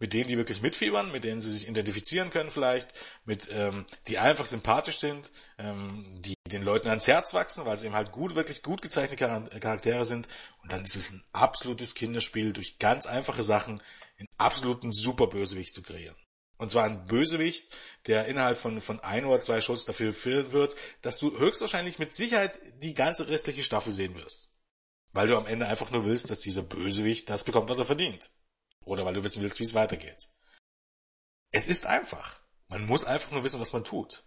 mit denen die wirklich mitfiebern, mit denen sie sich identifizieren können vielleicht, mit ähm, die einfach sympathisch sind, ähm, die den Leuten ans Herz wachsen, weil sie eben halt gut, wirklich gut gezeichnete Charaktere sind. Und dann ist es ein absolutes Kinderspiel, durch ganz einfache Sachen einen absoluten Superbösewicht zu kreieren. Und zwar ein Bösewicht, der innerhalb von, von ein oder zwei Shows dafür führen wird, dass du höchstwahrscheinlich mit Sicherheit die ganze restliche Staffel sehen wirst. Weil du am Ende einfach nur willst, dass dieser Bösewicht das bekommt, was er verdient. Oder weil du wissen willst, wie es weitergeht. Es ist einfach. Man muss einfach nur wissen, was man tut.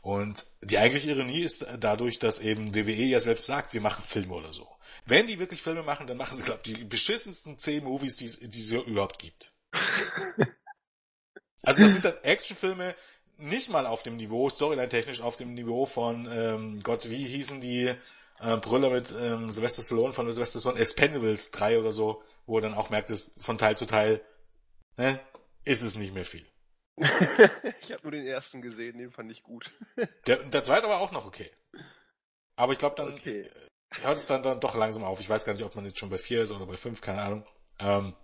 Und die eigentliche Ironie ist dadurch, dass eben WWE ja selbst sagt, wir machen Filme oder so. Wenn die wirklich Filme machen, dann machen sie, glaube ich, die beschissensten zehn Movies, die es, die es überhaupt gibt. <laughs> also das sind dann Actionfilme, nicht mal auf dem Niveau, storyline-technisch auf dem Niveau von, ähm, Gott, wie hießen die äh, Brüller mit ähm, Sylvester Stallone von Sylvester Stallone, Expendables 3 oder so, wo er dann auch merkt, dass von Teil zu Teil ne, ist es nicht mehr viel. <laughs> ich habe nur den ersten gesehen, den fand ich gut. <laughs> der, der zweite war auch noch okay. Aber ich glaube dann okay. hört es dann, dann doch langsam auf. Ich weiß gar nicht, ob man jetzt schon bei vier ist oder bei fünf, keine Ahnung. Ähm,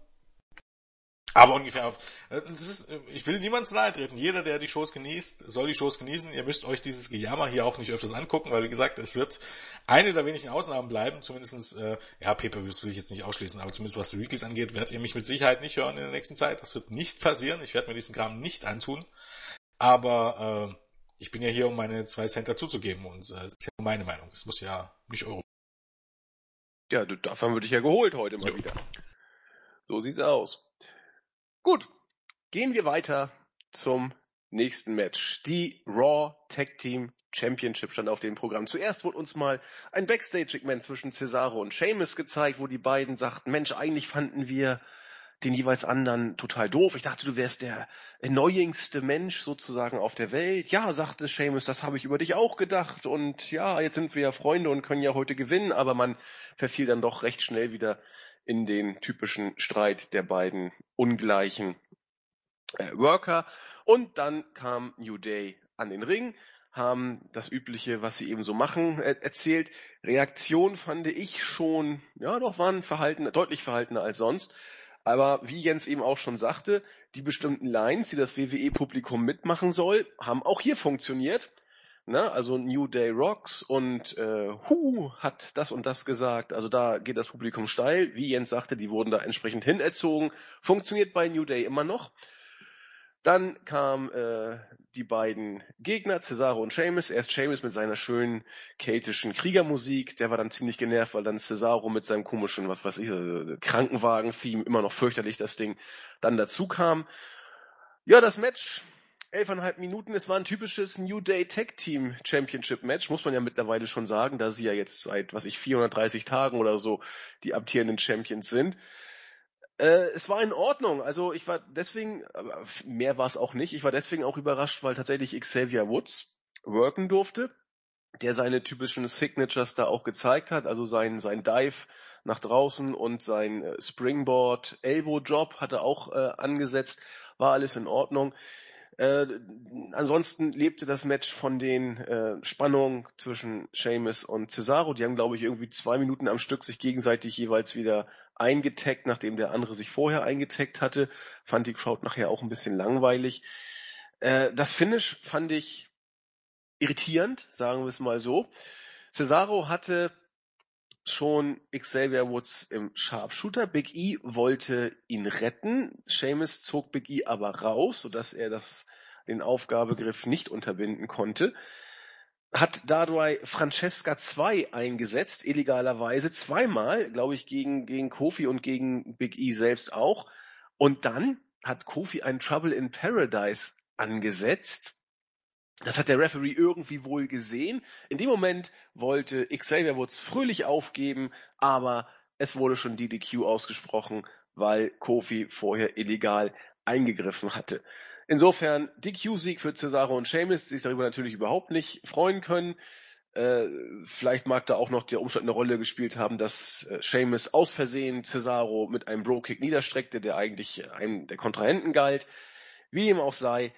aber ungefähr auf. Äh, ist, äh, ich will niemand zu nahe treten. Jeder, der die Shows genießt, soll die Shows genießen. Ihr müsst euch dieses Gejammer hier auch nicht öfters angucken, weil wie gesagt, es wird eine der wenigen Ausnahmen bleiben. Zumindestens, äh, ja, Pay-Per-Views will ich jetzt nicht ausschließen, aber zumindest was die Weeklies angeht, werdet ihr mich mit Sicherheit nicht hören in der nächsten Zeit. Das wird nicht passieren. Ich werde mir diesen Kram nicht antun. Aber äh, ich bin ja hier, um meine zwei Cent dazuzugeben und äh, das ist ja meine Meinung. Es muss ja nicht euro. Ja, du, davon würde ich ja geholt heute mal jo. wieder. So sieht's aus. Gut, gehen wir weiter zum nächsten Match. Die Raw Tag Team Championship stand auf dem Programm. Zuerst wurde uns mal ein Backstage-Segment zwischen Cesaro und Sheamus gezeigt, wo die beiden sagten, Mensch, eigentlich fanden wir den jeweils anderen total doof. Ich dachte, du wärst der erneuingste Mensch sozusagen auf der Welt. Ja, sagte Seamus, das habe ich über dich auch gedacht. Und ja, jetzt sind wir ja Freunde und können ja heute gewinnen. Aber man verfiel dann doch recht schnell wieder in den typischen Streit der beiden ungleichen äh, Worker. Und dann kam New Day an den Ring, haben das Übliche, was sie eben so machen, äh, erzählt. Reaktion fand ich schon, ja doch, waren verhalten, deutlich verhaltener als sonst. Aber wie Jens eben auch schon sagte, die bestimmten Lines, die das WWE-Publikum mitmachen soll, haben auch hier funktioniert. Na, also New Day Rocks und äh, Who hat das und das gesagt. Also da geht das Publikum steil. Wie Jens sagte, die wurden da entsprechend hinerzogen. Funktioniert bei New Day immer noch. Dann kamen äh, die beiden Gegner, Cesaro und Seamus. Erst Seamus mit seiner schönen keltischen Kriegermusik. Der war dann ziemlich genervt, weil dann Cesaro mit seinem komischen, was weiß ich, äh, Krankenwagen-Theme, immer noch fürchterlich das Ding, dann dazu kam. Ja, das Match, elfeinhalb Minuten, es war ein typisches New Day Tag Team Championship Match, muss man ja mittlerweile schon sagen, da sie ja jetzt seit, was ich, 430 Tagen oder so die amtierenden Champions sind. Äh, es war in Ordnung. Also ich war deswegen, mehr war es auch nicht. Ich war deswegen auch überrascht, weil tatsächlich Xavier Woods worken durfte, der seine typischen Signatures da auch gezeigt hat. Also sein, sein Dive nach draußen und sein äh, Springboard Elbow Job hat er auch äh, angesetzt. War alles in Ordnung. Äh, ansonsten lebte das Match von den äh, Spannungen zwischen Seamus und Cesaro. Die haben, glaube ich, irgendwie zwei Minuten am Stück sich gegenseitig jeweils wieder eingetaggt, nachdem der andere sich vorher eingetaggt hatte. Fand die Crowd nachher auch ein bisschen langweilig. Äh, das Finish fand ich irritierend, sagen wir es mal so. Cesaro hatte schon Xavier Woods im Sharpshooter. Big E wollte ihn retten. Seamus zog Big E aber raus, sodass er das, den Aufgabegriff nicht unterbinden konnte. Hat dadurch Francesca 2 eingesetzt, illegalerweise, zweimal, glaube ich, gegen, gegen Kofi und gegen Big E selbst auch. Und dann hat Kofi ein Trouble in Paradise angesetzt das hat der Referee irgendwie wohl gesehen. In dem Moment wollte Xavier Woods fröhlich aufgeben, aber es wurde schon DDQ ausgesprochen, weil Kofi vorher illegal eingegriffen hatte. Insofern DQ-Sieg für Cesaro und Sheamus, die sich darüber natürlich überhaupt nicht freuen können. Äh, vielleicht mag da auch noch der Umstand eine Rolle gespielt haben, dass äh, Sheamus aus Versehen Cesaro mit einem Bro-Kick niederstreckte, der eigentlich einem der Kontrahenten galt. Wie ihm auch sei,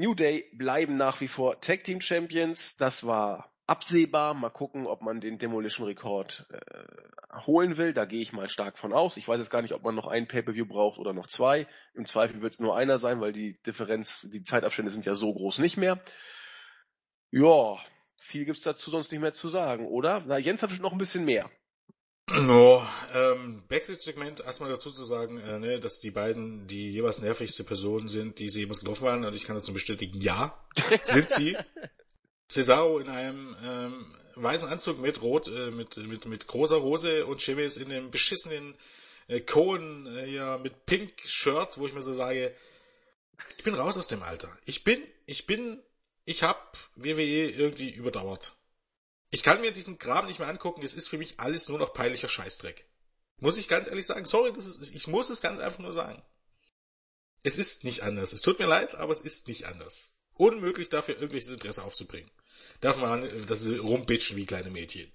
New Day bleiben nach wie vor Tag Team Champions. Das war absehbar. Mal gucken, ob man den Demolition Rekord äh, holen will. Da gehe ich mal stark von aus. Ich weiß jetzt gar nicht, ob man noch ein Pay-per-View braucht oder noch zwei. Im Zweifel wird es nur einer sein, weil die Differenz, die Zeitabstände sind ja so groß nicht mehr. Ja, viel gibt's dazu sonst nicht mehr zu sagen, oder? Na, Jens hat noch ein bisschen mehr. No, ähm, Backstage-Segment erstmal dazu zu sagen, äh, ne, dass die beiden die jeweils nervigste Personen sind, die sie jemals getroffen waren, und ich kann das nur bestätigen, ja, sind sie. <laughs> Cesaro in einem ähm, weißen Anzug mit rot, äh, mit, mit, mit großer Hose und Chemis in dem beschissenen äh, Cohen äh, ja, mit Pink Shirt, wo ich mir so sage, ich bin raus aus dem Alter. Ich bin, ich bin, ich hab WWE irgendwie überdauert. Ich kann mir diesen Kram nicht mehr angucken, es ist für mich alles nur noch peinlicher Scheißdreck. Muss ich ganz ehrlich sagen. Sorry, ist, ich muss es ganz einfach nur sagen. Es ist nicht anders. Es tut mir leid, aber es ist nicht anders. Unmöglich dafür irgendwelches Interesse aufzubringen. Darf man, dass sie rumbitschen wie kleine Mädchen.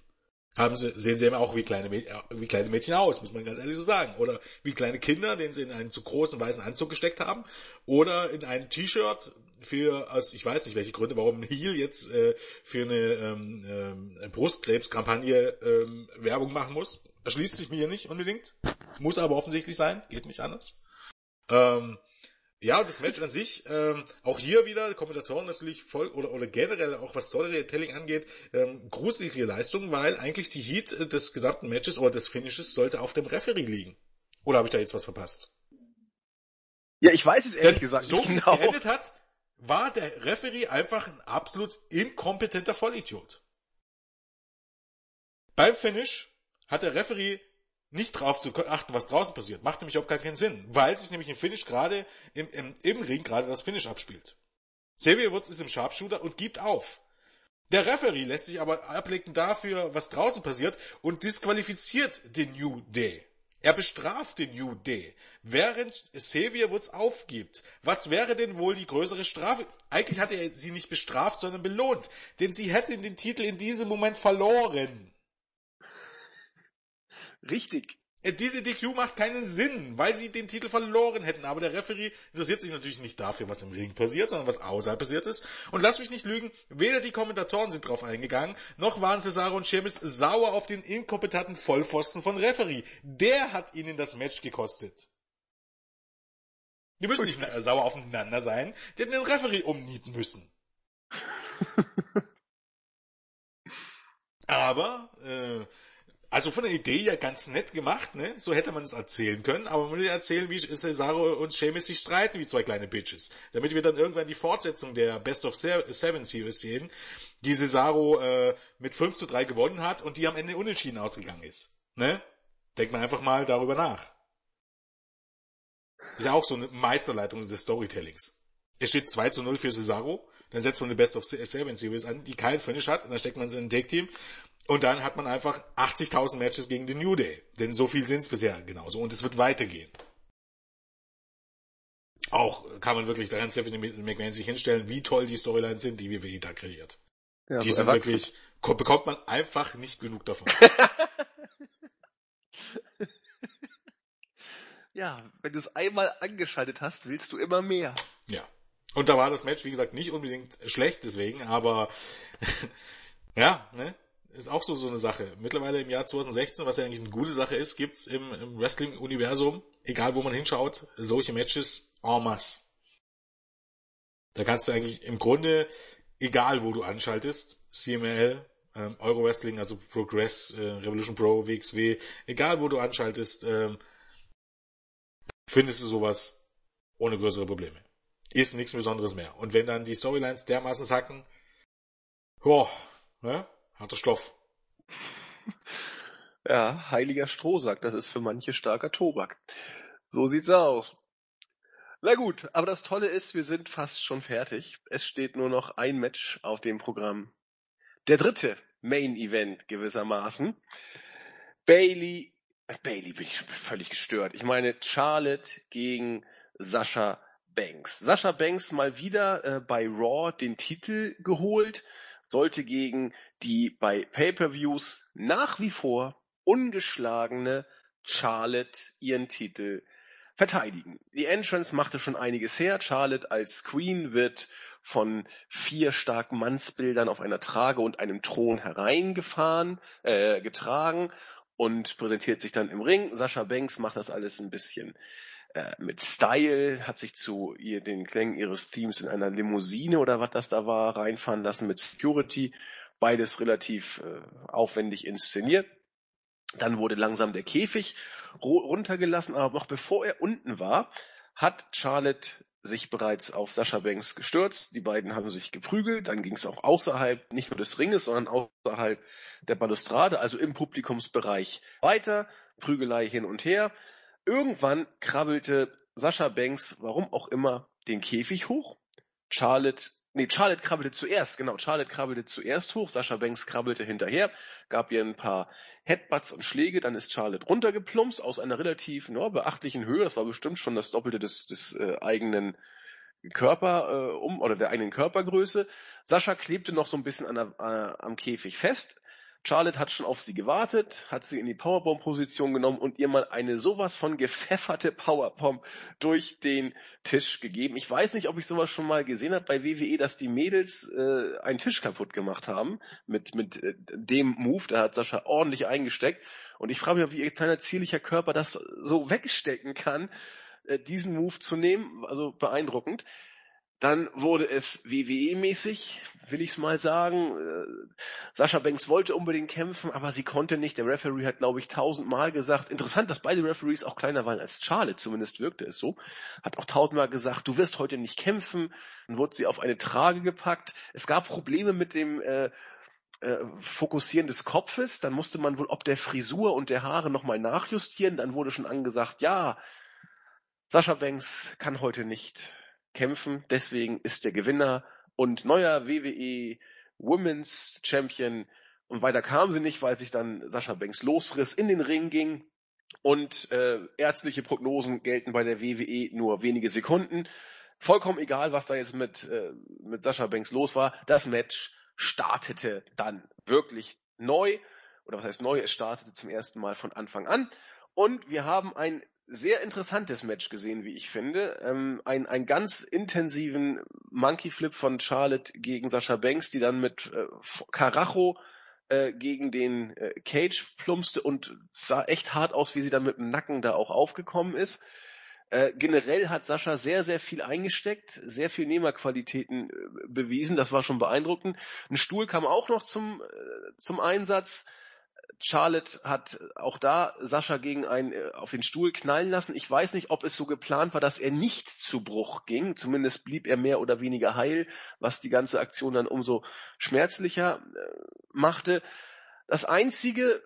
Haben sie, sehen sie immer auch wie kleine, wie kleine Mädchen aus, muss man ganz ehrlich so sagen. Oder wie kleine Kinder, den sie in einen zu großen weißen Anzug gesteckt haben. Oder in ein T-Shirt, für, aus ich weiß nicht welche Gründe, warum Heal jetzt äh, für eine ähm, ähm, Brustkrebskampagne ähm, Werbung machen muss. Erschließt sich mir hier nicht unbedingt. Muss aber offensichtlich sein, geht nicht anders. Ähm, ja, das Match an sich, ähm, auch hier wieder, Kommentatoren natürlich voll, oder, oder generell auch was Storytelling angeht, ähm, gruselige Leistung, weil eigentlich die Heat äh, des gesamten Matches oder des Finishes sollte auf dem Referee liegen. Oder habe ich da jetzt was verpasst? Ja, ich weiß es ehrlich Denn gesagt so nicht genau. So wie es geendet hat, war der Referee einfach ein absolut inkompetenter Vollidiot. Beim Finish hat der Referee nicht drauf zu achten, was draußen passiert. Macht nämlich auch gar keinen Sinn, weil sich nämlich im Finish gerade im, im, im Ring gerade das Finish abspielt. Xavier Woods ist im Sharpshooter und gibt auf. Der Referee lässt sich aber ablenken dafür, was draußen passiert und disqualifiziert den New Day. Er bestraft den Day, während Xavier Woods aufgibt. Was wäre denn wohl die größere Strafe? Eigentlich hat er sie nicht bestraft, sondern belohnt, denn sie hätte den Titel in diesem Moment verloren. Richtig. Äh, diese DQ macht keinen Sinn, weil sie den Titel verloren hätten. Aber der Referee interessiert sich natürlich nicht dafür, was im Ring passiert, sondern was außerhalb passiert ist. Und lass mich nicht lügen, weder die Kommentatoren sind drauf eingegangen, noch waren Cesaro und Sheamus sauer auf den inkompetenten Vollpfosten von Referee. Der hat ihnen das Match gekostet. Die müssen nicht sauer aufeinander sein, die hätten den Referee umnieten müssen. <laughs> Aber äh, also von der Idee ja ganz nett gemacht, ne? So hätte man es erzählen können, aber man will erzählen, wie Cesaro und Sheamus sich streiten wie zwei kleine Bitches. Damit wir dann irgendwann die Fortsetzung der Best of Seven Series sehen, die Cesaro äh, mit 5 zu 3 gewonnen hat und die am Ende unentschieden ausgegangen ist. Ne? Denkt man einfach mal darüber nach. Ist ja auch so eine Meisterleitung des Storytellings. Es steht 2 zu 0 für Cesaro, dann setzt man eine Best of Seven Series an, die keinen Finish hat, und dann steckt man sie in ein Take-Team und dann hat man einfach 80.000 Matches gegen den New Day. Denn so viel sind es bisher genauso. Und es wird weitergehen. Auch kann man wirklich daran Stephanie McMahon sich hinstellen, wie toll die Storylines sind, die WWE da kreiert. Ja, die sind erwachsen. wirklich, bekommt man einfach nicht genug davon. <laughs> ja, wenn du es einmal angeschaltet hast, willst du immer mehr. Ja. Und da war das Match, wie gesagt, nicht unbedingt schlecht deswegen, aber <laughs> ja, ne? Ist auch so, so eine Sache. Mittlerweile im Jahr 2016, was ja eigentlich eine gute Sache ist, gibt's im, im Wrestling-Universum, egal wo man hinschaut, solche Matches en masse. Da kannst du eigentlich im Grunde, egal wo du anschaltest, CML, ähm, Euro Wrestling, also Progress, äh, Revolution Pro, WXW, egal wo du anschaltest, ähm, findest du sowas ohne größere Probleme. Ist nichts Besonderes mehr. Und wenn dann die Storylines dermaßen sacken, boah, ne? Harter Stoff. <laughs> Ja, heiliger Strohsack, das ist für manche starker Tobak. So sieht's aus. Na gut, aber das Tolle ist, wir sind fast schon fertig. Es steht nur noch ein Match auf dem Programm. Der dritte Main Event gewissermaßen. Bailey, äh, Bailey bin ich völlig gestört. Ich meine Charlotte gegen Sascha Banks. Sascha Banks mal wieder äh, bei Raw den Titel geholt sollte gegen die bei Pay-per-Views nach wie vor ungeschlagene Charlotte ihren Titel verteidigen. Die Entrance machte schon einiges her. Charlotte als Queen wird von vier starken Mannsbildern auf einer Trage und einem Thron hereingefahren, äh, getragen und präsentiert sich dann im Ring. Sascha Banks macht das alles ein bisschen äh, mit Style, hat sich zu ihr den Klängen ihres Teams in einer Limousine oder was das da war, reinfahren lassen mit Security. Beides relativ äh, aufwendig inszeniert. Dann wurde langsam der Käfig runtergelassen, aber noch bevor er unten war, hat Charlotte sich bereits auf Sascha Banks gestürzt. Die beiden haben sich geprügelt. Dann ging es auch außerhalb, nicht nur des Ringes, sondern außerhalb der Balustrade, also im Publikumsbereich weiter. Prügelei hin und her. Irgendwann krabbelte Sascha Banks, warum auch immer, den Käfig hoch. Charlotte, nee, Charlotte krabbelte zuerst, genau, Charlotte krabbelte zuerst hoch, Sascha Banks krabbelte hinterher, gab ihr ein paar Headbutts und Schläge, dann ist Charlotte runtergeplumpst aus einer relativ no, beachtlichen Höhe, das war bestimmt schon das Doppelte des, des äh, eigenen Körper äh, um oder der eigenen Körpergröße. Sascha klebte noch so ein bisschen an der, äh, am Käfig fest, Charlotte hat schon auf sie gewartet, hat sie in die Powerbomb-Position genommen und ihr mal eine sowas von gepfefferte Powerbomb durch den Tisch gegeben. Ich weiß nicht, ob ich sowas schon mal gesehen habe bei WWE, dass die Mädels äh, einen Tisch kaputt gemacht haben mit, mit äh, dem Move. Da hat Sascha ordentlich eingesteckt. Und ich frage mich, wie ihr kleiner zierlicher Körper das so wegstecken kann, äh, diesen Move zu nehmen. Also beeindruckend. Dann wurde es WWE-mäßig, will ich's mal sagen. Äh, Sascha Banks wollte unbedingt kämpfen, aber sie konnte nicht. Der Referee hat, glaube ich, tausendmal gesagt. Interessant, dass beide Referees auch kleiner waren als Charlotte, zumindest wirkte es so. Hat auch tausendmal gesagt, du wirst heute nicht kämpfen. Dann wurde sie auf eine Trage gepackt. Es gab Probleme mit dem äh, äh, Fokussieren des Kopfes. Dann musste man wohl ob der Frisur und der Haare nochmal nachjustieren. Dann wurde schon angesagt, ja, Sascha Banks kann heute nicht kämpfen. Deswegen ist der Gewinner und neuer WWE Women's Champion. Und weiter kam sie nicht, weil sich dann Sascha Banks losriss, in den Ring ging, und äh, ärztliche Prognosen gelten bei der WWE nur wenige Sekunden. Vollkommen egal, was da jetzt mit, äh, mit Sascha Banks los war. Das Match startete dann wirklich neu. Oder was heißt neu? Es startete zum ersten Mal von Anfang an. Und wir haben ein sehr interessantes Match gesehen, wie ich finde. Ähm, ein, einen ganz intensiven Monkey Flip von Charlotte gegen Sascha Banks, die dann mit äh, Karacho äh, gegen den äh, Cage plumpste und sah echt hart aus, wie sie dann mit dem Nacken da auch aufgekommen ist. Äh, generell hat Sascha sehr, sehr viel eingesteckt, sehr viel Nehmerqualitäten äh, bewiesen, das war schon beeindruckend. Ein Stuhl kam auch noch zum, äh, zum Einsatz. Charlotte hat auch da Sascha gegen einen äh, auf den Stuhl knallen lassen. Ich weiß nicht, ob es so geplant war, dass er nicht zu Bruch ging. Zumindest blieb er mehr oder weniger heil, was die ganze Aktion dann umso schmerzlicher äh, machte. Das einzige,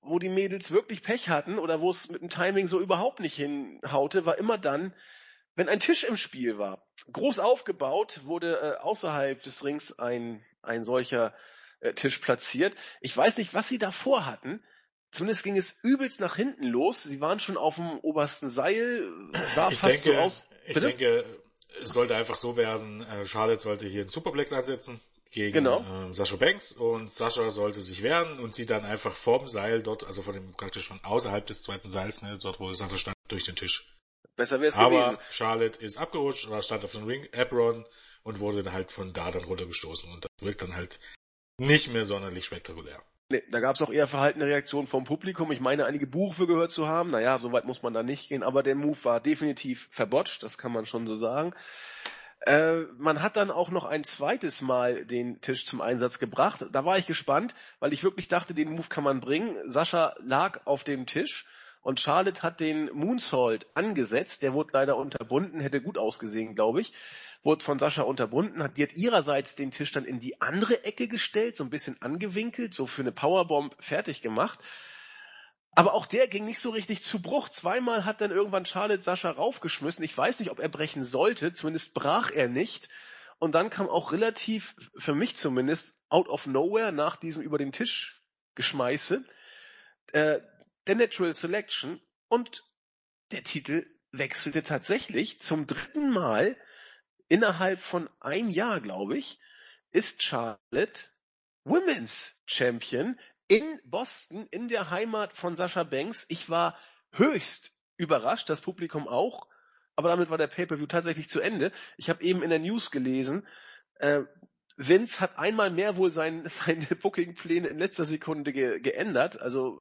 wo die Mädels wirklich Pech hatten oder wo es mit dem Timing so überhaupt nicht hinhaute, war immer dann, wenn ein Tisch im Spiel war. Groß aufgebaut wurde äh, außerhalb des Rings ein, ein solcher Tisch platziert. Ich weiß nicht, was sie davor hatten. Zumindest ging es übelst nach hinten los. Sie waren schon auf dem obersten Seil. Sah ich fast denke, so aus. Ich denke, es sollte einfach so werden, äh, Charlotte sollte hier einen Superplex ansetzen gegen genau. äh, Sascha Banks und Sascha sollte sich wehren und sie dann einfach vorm Seil dort, also von dem praktisch von außerhalb des zweiten Seils, ne, dort wo Sascha stand, durch den Tisch. Besser wäre es gewesen. Aber Charlotte ist abgerutscht, war stand auf dem Ring Apron und wurde dann halt von da dann runtergestoßen und das wirkt dann halt nicht mehr sonderlich spektakulär. Nee, da gab es auch eher verhaltene Reaktionen vom Publikum. Ich meine, einige Buchfe gehört zu haben. Naja, so weit muss man da nicht gehen, aber der Move war definitiv verbotscht, das kann man schon so sagen. Äh, man hat dann auch noch ein zweites Mal den Tisch zum Einsatz gebracht. Da war ich gespannt, weil ich wirklich dachte, den Move kann man bringen. Sascha lag auf dem Tisch und Charlotte hat den Moonsault angesetzt. Der wurde leider unterbunden, hätte gut ausgesehen, glaube ich wurde von Sascha unterbunden, hat, die hat ihrerseits den Tisch dann in die andere Ecke gestellt, so ein bisschen angewinkelt, so für eine Powerbomb fertig gemacht. Aber auch der ging nicht so richtig zu Bruch. Zweimal hat dann irgendwann Charlotte Sascha raufgeschmissen. Ich weiß nicht, ob er brechen sollte, zumindest brach er nicht. Und dann kam auch relativ, für mich zumindest, out of nowhere nach diesem über den Tisch Geschmeiße, äh, der Natural Selection und der Titel wechselte tatsächlich zum dritten Mal innerhalb von einem Jahr, glaube ich, ist Charlotte Women's Champion in Boston, in der Heimat von Sascha Banks. Ich war höchst überrascht, das Publikum auch, aber damit war der Pay-per-view tatsächlich zu Ende. Ich habe eben in der News gelesen, äh, Vince hat einmal mehr wohl sein, <laughs> seine Booking-Pläne in letzter Sekunde ge geändert, also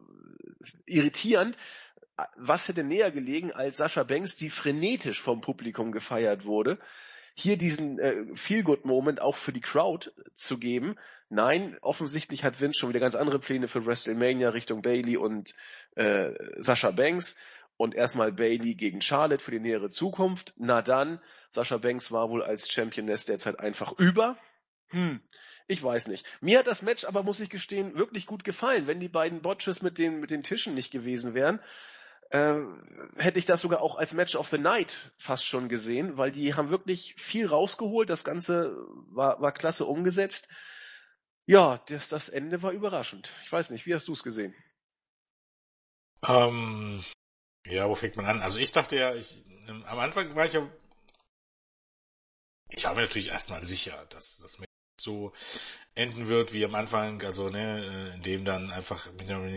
irritierend. Was hätte näher gelegen als Sascha Banks, die frenetisch vom Publikum gefeiert wurde? Hier diesen äh, Feel-Good-Moment auch für die Crowd zu geben. Nein, offensichtlich hat Vince schon wieder ganz andere Pläne für WrestleMania Richtung Bailey und äh, Sascha Banks. Und erstmal Bailey gegen Charlotte für die nähere Zukunft. Na dann, Sascha Banks war wohl als Championess derzeit einfach über. Hm, ich weiß nicht. Mir hat das Match aber, muss ich gestehen, wirklich gut gefallen. Wenn die beiden Botches mit den, mit den Tischen nicht gewesen wären, äh, hätte ich das sogar auch als Match of the Night fast schon gesehen, weil die haben wirklich viel rausgeholt. Das Ganze war, war klasse umgesetzt. Ja, das, das Ende war überraschend. Ich weiß nicht, wie hast du es gesehen? Ähm, ja, wo fängt man an? Also ich dachte ja, ich, am Anfang war ich ja, ich war mir natürlich erstmal sicher, dass das so enden wird wie am Anfang, also ne, in dem dann einfach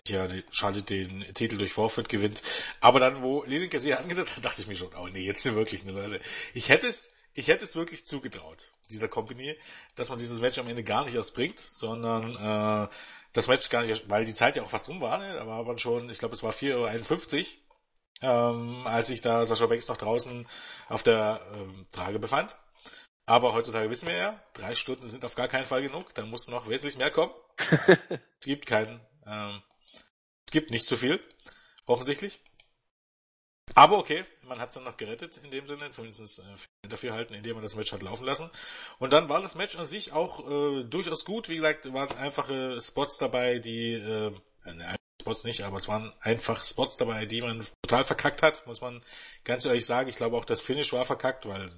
ja, Charlotte den Titel durch Vorfit gewinnt. Aber dann, wo Lineker sie angesetzt hat, <laughs> dachte ich mir schon, oh nee, jetzt wirklich, ne Leute. Ich hätte es, ich hätte es wirklich zugetraut, dieser Company, dass man dieses Match am Ende gar nicht erst bringt, sondern äh, das Match gar nicht, weil die Zeit ja auch fast rum war, ne? Da war man schon, ich glaube es war 4.51 Uhr, ähm, als sich da Sascha Banks noch draußen auf der ähm, Trage befand. Aber heutzutage wissen wir ja, drei Stunden sind auf gar keinen Fall genug, da muss noch wesentlich mehr kommen. <laughs> es gibt keinen, ähm, es gibt nicht zu viel, offensichtlich. Aber okay, man hat es dann noch gerettet in dem Sinne, zumindest äh, dafür halten, indem man das Match hat laufen lassen. Und dann war das Match an sich auch äh, durchaus gut. Wie gesagt, waren einfache Spots dabei, die, äh, ne, Spots nicht, aber es waren einfach Spots dabei, die man total verkackt hat, muss man ganz ehrlich sagen. Ich glaube auch das Finish war verkackt, weil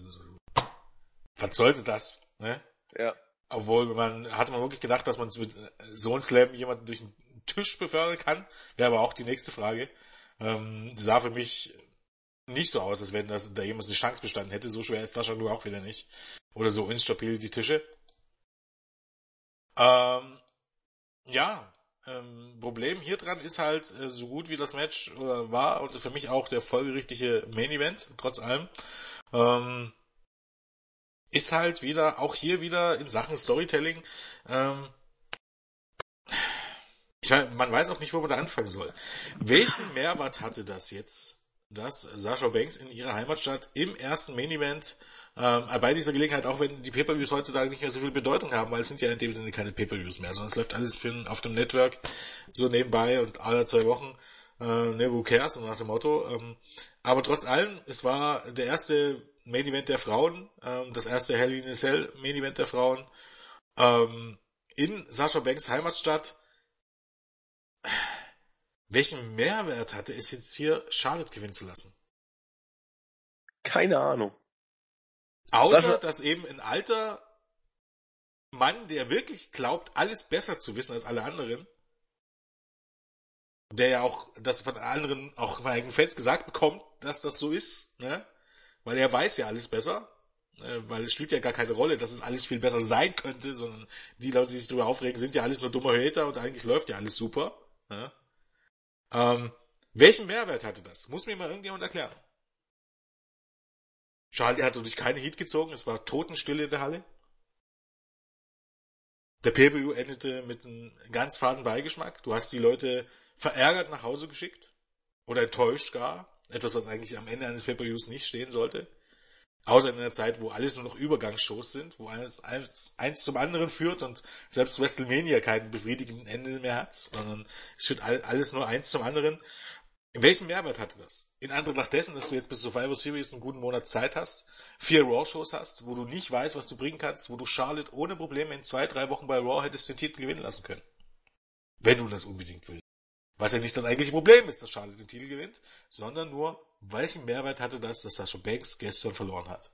was sollte das? Ne? Ja. Obwohl man hatte man wirklich gedacht, dass man mit so einem Slam jemanden durch den Tisch befördern kann. Wäre aber auch die nächste Frage. Ähm, sah für mich nicht so aus, als wenn das, da jemand eine Chance bestanden hätte. So schwer ist Sascha nur auch wieder nicht. Oder so instabil die Tische. Ähm, ja, ähm, Problem hier dran ist halt, äh, so gut wie das Match äh, war und für mich auch der folgerichtige Main Event, trotz allem, ähm, ist halt wieder, auch hier wieder in Sachen Storytelling, ähm, ich weiß, man weiß auch nicht, wo man da anfangen soll. Welchen Mehrwert hatte das jetzt, dass Sascha Banks in ihrer Heimatstadt im ersten Main Event ähm, bei dieser Gelegenheit, auch wenn die Pay-Per-Views heutzutage nicht mehr so viel Bedeutung haben, weil es sind ja in dem Sinne keine Pay-Per-Views mehr, sondern es läuft alles auf dem Network so nebenbei und alle zwei Wochen, äh, ne, who cares, nach dem Motto. Ähm, aber trotz allem, es war der erste Main Event der Frauen, ähm, das erste Hell in a Cell Main Event der Frauen, ähm, in Sascha Banks Heimatstadt. Welchen Mehrwert hatte es jetzt hier, Charlotte gewinnen zu lassen? Keine Ahnung. Außer, Sascha, dass eben ein alter Mann, der wirklich glaubt, alles besser zu wissen als alle anderen, der ja auch das von anderen, auch von eigenen Fans gesagt bekommt, dass das so ist, ne? Weil er weiß ja alles besser, äh, weil es spielt ja gar keine Rolle, dass es alles viel besser sein könnte, sondern die Leute, die sich darüber aufregen, sind ja alles nur dumme Hater und eigentlich läuft ja alles super. Ne? Ähm, welchen Mehrwert hatte das? Muss mir mal irgendjemand erklären. Charles hat durch keine Heat gezogen, es war Totenstille in der Halle. Der PBU endete mit einem ganz faden Beigeschmack. Du hast die Leute verärgert nach Hause geschickt. Oder enttäuscht gar. Etwas, was eigentlich am Ende eines PPUs nicht stehen sollte. Außer in einer Zeit, wo alles nur noch Übergangsshows sind, wo eins, eins, eins zum anderen führt und selbst WrestleMania keinen befriedigenden Ende mehr hat, sondern es führt alles nur eins zum anderen. Welchen Mehrwert hatte das? In Anbetracht dessen, dass du jetzt bis Survivor Series einen guten Monat Zeit hast, vier Raw-Shows hast, wo du nicht weißt, was du bringen kannst, wo du Charlotte ohne Probleme in zwei, drei Wochen bei Raw hättest den Titel gewinnen lassen können. Wenn du das unbedingt willst. Was ja nicht das eigentliche Problem ist, dass Charlotte den Titel gewinnt, sondern nur, welchen Mehrwert hatte das, dass Sascha Banks gestern verloren hat?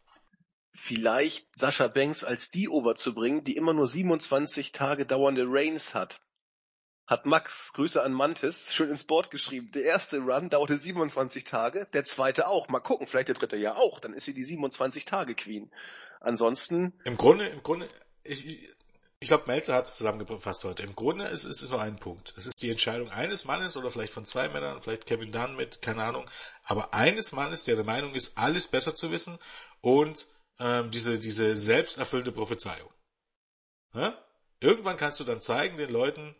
Vielleicht Sascha Banks als die overzubringen, die immer nur 27 Tage dauernde Reigns hat hat Max, Grüße an Mantis, schön ins Board geschrieben. Der erste Run dauerte 27 Tage, der zweite auch. Mal gucken, vielleicht der dritte ja auch. Dann ist sie die 27 Tage Queen. Ansonsten. Im Grunde, im Grunde, ich, ich glaube, Melzer hat es zusammengefasst heute. Im Grunde ist, ist es nur ein Punkt. Es ist die Entscheidung eines Mannes oder vielleicht von zwei Männern, vielleicht Kevin Dunn mit, keine Ahnung. Aber eines Mannes, der der Meinung ist, alles besser zu wissen und ähm, diese, diese selbsterfüllende Prophezeiung. Ja? Irgendwann kannst du dann zeigen den Leuten,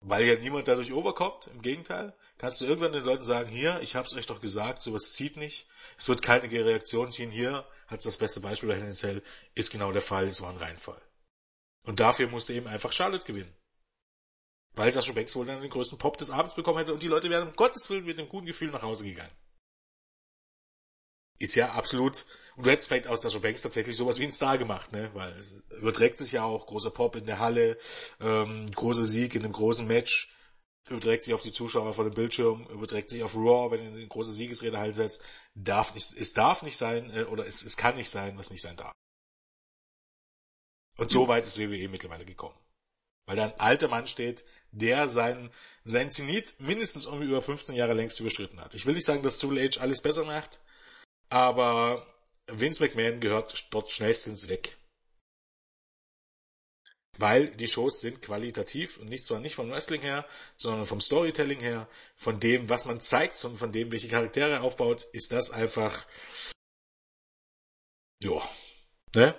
weil ja niemand dadurch überkommt, im Gegenteil, kannst du irgendwann den Leuten sagen, hier, ich hab's euch doch gesagt, sowas zieht nicht, es wird keine Reaktion ziehen, hier hat's das beste Beispiel Cell, ist genau der Fall, es war ein Reinfall. Und dafür musste eben einfach Charlotte gewinnen. Weil Sascha Banks wohl dann den größten Pop des Abends bekommen hätte und die Leute wären um Gottes Willen mit einem guten Gefühl nach Hause gegangen ist ja absolut, und du hättest vielleicht aus Sascha Banks tatsächlich sowas wie ein Star gemacht, ne? Weil es überträgt sich ja auch, großer Pop in der Halle, ähm, großer Sieg in einem großen Match, überträgt sich auf die Zuschauer vor dem Bildschirm, überträgt sich auf Raw, wenn er eine große Siegesrede halt setzt. Darf nicht, es darf nicht sein, äh, oder es, es kann nicht sein, was nicht sein darf. Und so weit ist WWE mittlerweile gekommen. Weil da ein alter Mann steht, der sein, sein Zenit mindestens um über 15 Jahre längst überschritten hat. Ich will nicht sagen, dass Triple H alles besser macht, aber Vince McMahon gehört dort schnellstens weg. Weil die Shows sind qualitativ und nicht zwar nicht vom Wrestling her, sondern vom Storytelling her, von dem, was man zeigt und von dem, welche Charaktere aufbaut, ist das einfach, ja, ne?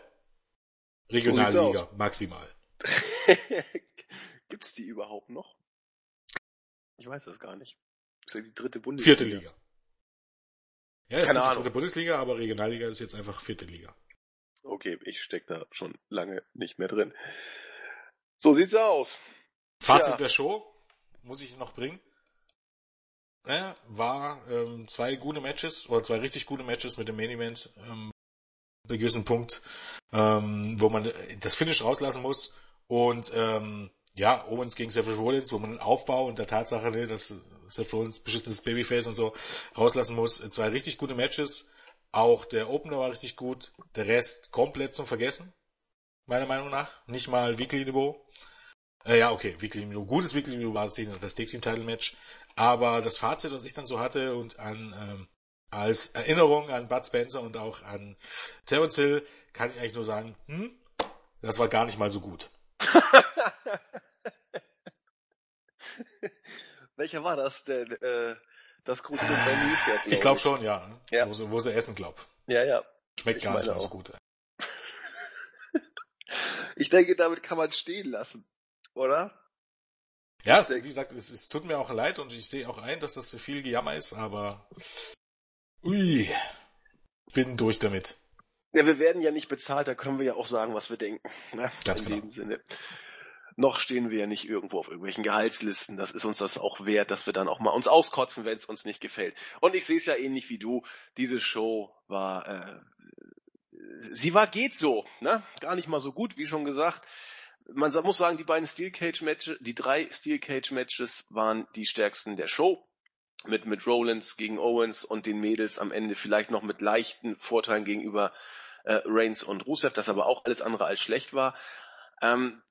Regionalliga, maximal. <laughs> Gibt's die überhaupt noch? Ich weiß das gar nicht. Das ist ja die dritte Bundesliga. Vierte Liga. Ja, es Keine ist Ahnung. Bundesliga, aber Regionalliga ist jetzt einfach vierte Liga. Okay, ich steck da schon lange nicht mehr drin. So sieht's aus. Fazit ja. der Show muss ich noch bringen. Ja, war ähm, zwei gute Matches oder zwei richtig gute Matches mit dem Main Event. Ähm, einen gewissen Punkt, ähm, wo man das Finish rauslassen muss und ähm, ja, Owens gegen Seth Rollins, wo man den Aufbau und der Tatsache, ne, dass Seth Rollins beschissenes Babyface und so rauslassen muss. Zwei richtig gute Matches. Auch der Opener war richtig gut. Der Rest komplett zum Vergessen. Meiner Meinung nach. Nicht mal Weekly Niveau. Äh, ja, okay, Weekly Niveau. Gutes Weekly Niveau war das, das Tag Team Title Match. Aber das Fazit, was ich dann so hatte und an ähm, als Erinnerung an Bud Spencer und auch an Terence Hill kann ich eigentlich nur sagen, hm, das war gar nicht mal so gut. <laughs> Welcher war das denn? Äh, das seinem Nilpferd, Ich glaube schon, ja. Ja. Wo, sie, wo sie essen, glaub. Ja, ja. Schmeckt Ich gar nicht mal so gut. <laughs> Ich denke, damit kann man stehen lassen. Oder? Ja, es, wie gesagt, es, es tut mir auch leid und ich sehe auch ein, dass das viel Gejammer ist, aber ui, bin durch damit. Ja, wir werden ja nicht bezahlt, da können wir ja auch sagen, was wir denken. Ne? Ganz In genau. dem Sinne. Noch stehen wir ja nicht irgendwo auf irgendwelchen Gehaltslisten. Das ist uns das auch wert, dass wir dann auch mal uns auskotzen, wenn es uns nicht gefällt. Und ich sehe es ja ähnlich wie du. Diese Show war, äh, sie war geht so, ne? Gar nicht mal so gut, wie schon gesagt. Man muss sagen, die beiden Steel Cage Matches, die drei Steel Cage Matches waren die stärksten der Show. Mit, mit Rollins gegen Owens und den Mädels am Ende vielleicht noch mit leichten Vorteilen gegenüber äh, Reigns und Rusev, das aber auch alles andere als schlecht war. Ähm,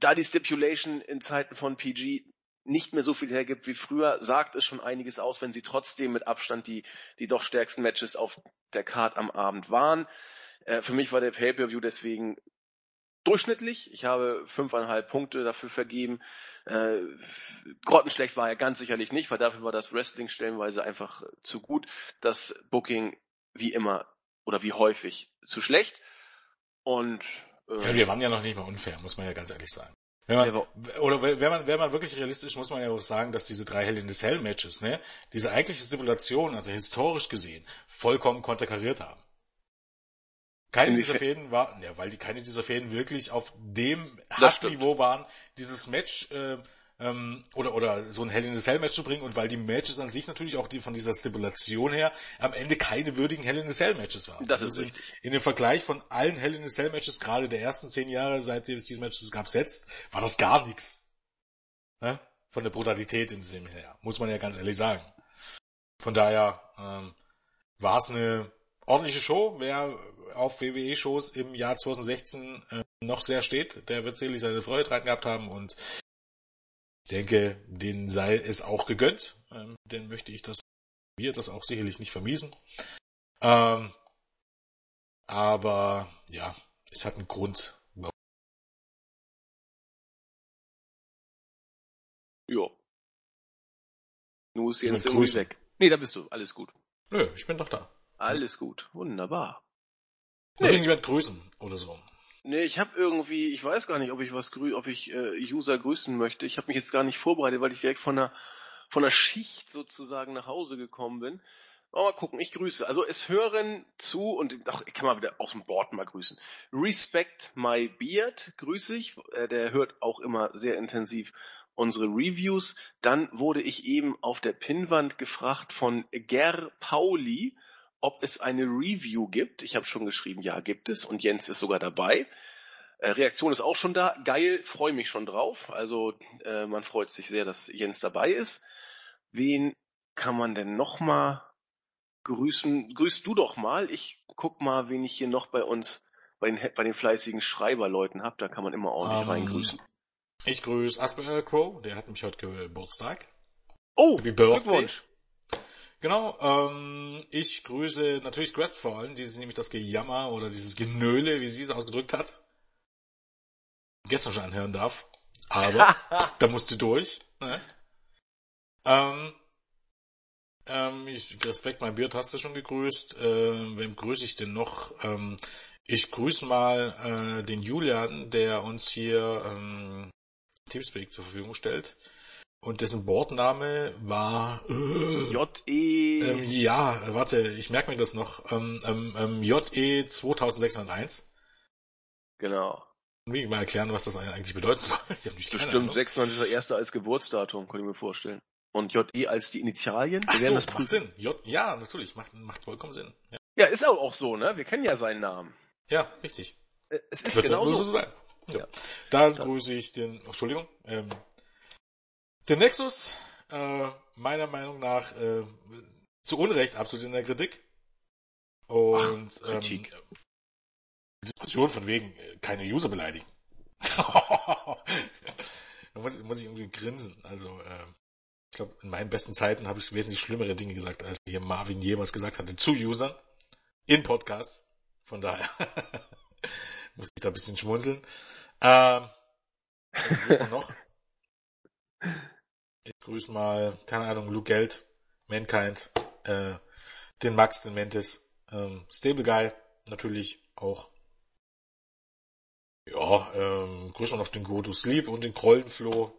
da die Stipulation in Zeiten von PG nicht mehr so viel hergibt wie früher, sagt es schon einiges aus, wenn sie trotzdem mit Abstand die, die doch stärksten Matches auf der Card am Abend waren. Äh, für mich war der Pay-Per-View deswegen durchschnittlich. Ich habe fünfeinhalb Punkte dafür vergeben. Äh, grottenschlecht war er ganz sicherlich nicht, weil dafür war das Wrestling stellenweise einfach zu gut. Das Booking wie immer oder wie häufig zu schlecht. Und äh, Ja, wir waren ja noch nicht mal unfair, muss man ja ganz ehrlich sagen. Wenn man, oder wenn man, wenn man wirklich realistisch, muss man ja auch sagen, dass diese drei Hell in the Cell Matches, ne, diese eigentliche Stipulation, also historisch gesehen, vollkommen konterkariert haben. Keine dieser? Fäden war, ja, weil die keine dieser Fäden wirklich auf dem Hassniveau waren, dieses Match äh, ähm, oder oder so ein Hell in the Cell Match zu bringen und weil die Matches an sich natürlich auch die von dieser Stipulation her am Ende keine würdigen Hell in the Cell Matches waren. Das ist Also in, richtig. in dem Vergleich von allen Hell in the Cell Matches, gerade der ersten zehn Jahre, seitdem es diese Matches gab, setzt, war das gar nichts. Ne? Von der Brutalität im Sinne her, muss man ja ganz ehrlich sagen. Von daher ähm, war es eine ordentliche Show. Wer auf WWE-Shows im Jahr 2016 äh, noch sehr steht, der wird sicherlich seine Freude dran gehabt haben und ich denke, den sei es auch gegönnt. Ähm, den möchte ich das, wir das auch sicherlich nicht vermiesen. Ähm, aber ja, es hat einen Grund. Ja. Nu ist Jens irgendwie weg. Nee, da bist du. Alles gut. Nö, ich bin doch da. Alles gut. Wunderbar. Nee. irgendjemand grüßen oder so. Nee, ich habe irgendwie, ich weiß gar nicht, ob ich was grü ob ich äh, User grüßen möchte. Ich habe mich jetzt gar nicht vorbereitet, weil ich direkt von der von der Schicht sozusagen nach Hause gekommen bin. Aber mal gucken, ich grüße. Also es hören zu und ach, ich kann mal wieder aus dem Board mal grüßen. Respect My Beard grüße ich. Äh, der hört auch immer sehr intensiv unsere Reviews. Dann wurde ich eben auf der Pinnwand gefragt von Ger Pauli, ob es eine Review gibt. Ich habe schon geschrieben, ja, gibt es. Und Jens ist sogar dabei. Äh, Reaktion ist auch schon da. Geil, freue mich schon drauf. Also äh, man freut sich sehr, dass Jens dabei ist. Wen kann man denn noch mal grüßen? Grüßt du doch mal. Ich guck mal, wen ich hier noch bei uns, bei den, bei den fleißigen Schreiberleuten hab. Da kann man immer ordentlich Ähm, reingrüßen. Ich grüße Asper Crow, der hat nämlich heute Geburtstag. Oh, Happy Birthday. Glückwunsch. Genau, ähm, ich grüße natürlich Quest vor allem, dieses nämlich das Gejammer oder dieses Genöle, wie sie es ausgedrückt hat. Gestern schon anhören darf. Aber <laughs> da musst du durch. Ne? Ähm, ähm, ich, Respekt, mein Beard hast du schon gegrüßt. Äh, wem grüße ich denn noch? Ähm, ich grüße mal äh, den Julian, der uns hier ähm, Teamspeak zur Verfügung stellt. Und dessen Bordname war äh, J.E. ähm, ja, warte, ich merke mir das noch. Ähm, ähm, ähm, JE 2601. genau. Ich mal erklären, was das eigentlich bedeuten soll? <laughs> Ich hab nicht Bestimmt Ahnung. 96 ist der erste als Geburtsdatum, kann ich mir vorstellen. Und J.E. als die Initialien? Ach so, das macht. Sinn. J ja, natürlich, macht, macht vollkommen Sinn. Ja, Ja, ist auch, auch so, ne? Wir kennen ja seinen Namen. ja richtig. Äh, Es ist Wird genau so. sein. Ja. Ja. Dann grüße ich den, Entschuldigung, ähm, den Nexus, äh, meiner Meinung nach, äh, zu Unrecht absolut in der Kritik. Und, Ach, Kritik. Ähm, Diskussion von wegen, äh, keine User beleidigen. <laughs> da muss, muss ich irgendwie grinsen. Also, äh, Ich glaube, in meinen besten Zeiten habe ich wesentlich schlimmere Dinge gesagt, als hier Marvin jemals gesagt hatte zu Usern in Podcasts. Von daher <laughs> muss ich da ein bisschen schmunzeln. Ähm, was noch? <laughs> Ich grüße mal, keine Ahnung, Luke Geld, Mankind, äh, den Max, den Mentes, ähm, Stable Guy, natürlich auch. Ja, ähm, grüße mal auf den Go to Sleep und den Krollenfloh.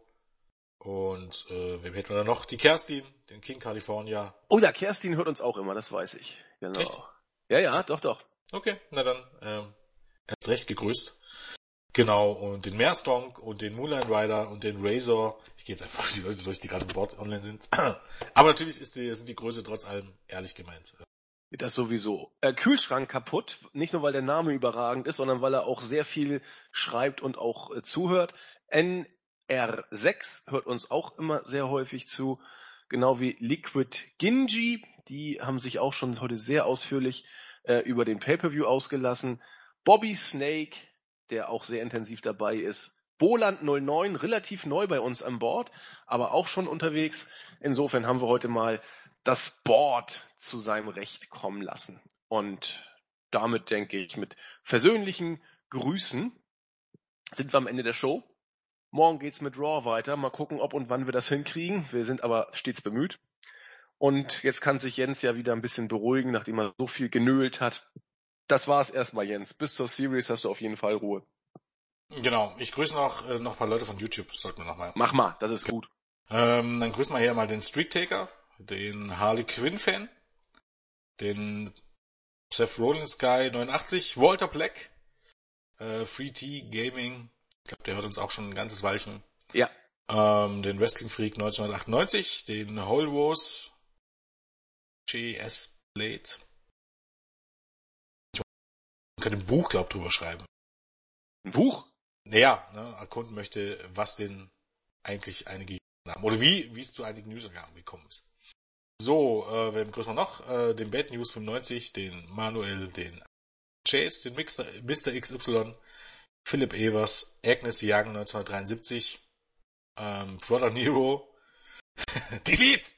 Und äh, wem hätten wir da noch? Die Kerstin, den King California. Oh ja, Kerstin hört uns auch immer, das weiß ich. Genau. Echt? Ja, ja, doch, doch. Okay, na dann, ähm, erst recht gegrüßt. Genau, und den Meerstonk und den Moonlight Rider und den Razor. Ich gehe jetzt einfach <laughs> die Leute durch, die gerade im Board online sind. <clears throat> Aber natürlich ist die, sind die Größe trotz allem ehrlich gemeint. Das sowieso. Äh, Kühlschrank kaputt, nicht nur weil der Name überragend ist, sondern weil er auch sehr viel schreibt und auch äh, zuhört. N R6 hört uns auch immer sehr häufig zu, genau wie Liquid Ginji. Die haben sich auch schon heute sehr ausführlich äh, über den Pay-per-View ausgelassen. Bobby Snake, der auch sehr intensiv dabei ist. Boland 09, relativ neu bei uns an Bord, aber auch schon unterwegs. Insofern haben wir heute mal das Board zu seinem Recht kommen lassen. Und damit denke ich, mit versöhnlichen Grüßen sind wir am Ende der Show. Morgen geht's mit Raw weiter. Mal gucken, ob und wann wir das hinkriegen. Wir sind aber stets bemüht. Und jetzt kann sich Jens ja wieder ein bisschen beruhigen, nachdem er so viel genölt hat. Das war's erstmal, Jens. Bis zur Series hast du auf jeden Fall Ruhe. Genau. Ich grüße noch, äh, noch ein paar Leute von YouTube. Sollten wir noch mal. Mach mal, das ist gut. Ähm, dann grüßen wir hier mal den Street Taker, den Harley Quinn Fan, den Seth Rollins Guy 89, Walter Black, äh, Free T Gaming, ich glaube, der hört uns auch schon ein ganzes Weilchen. Ja. Ähm, den Wrestling Freak 1998, den Whole Wars, JS Blade. Ich könnte ein Buch, glaub, drüber schreiben. Ein Buch? Naja, ne, erkunden möchte, was denn eigentlich einige haben. Oder wie, wie es zu einigen Usergaben gekommen ist. So, äh, wen grüßen wir noch? Äh, den Bad News 95, den Manuel, den Chase, den Mixer, Mr. XY, Philip Evers, Agnes Young 1973, ähm, Brother Nero, <laughs> Delete,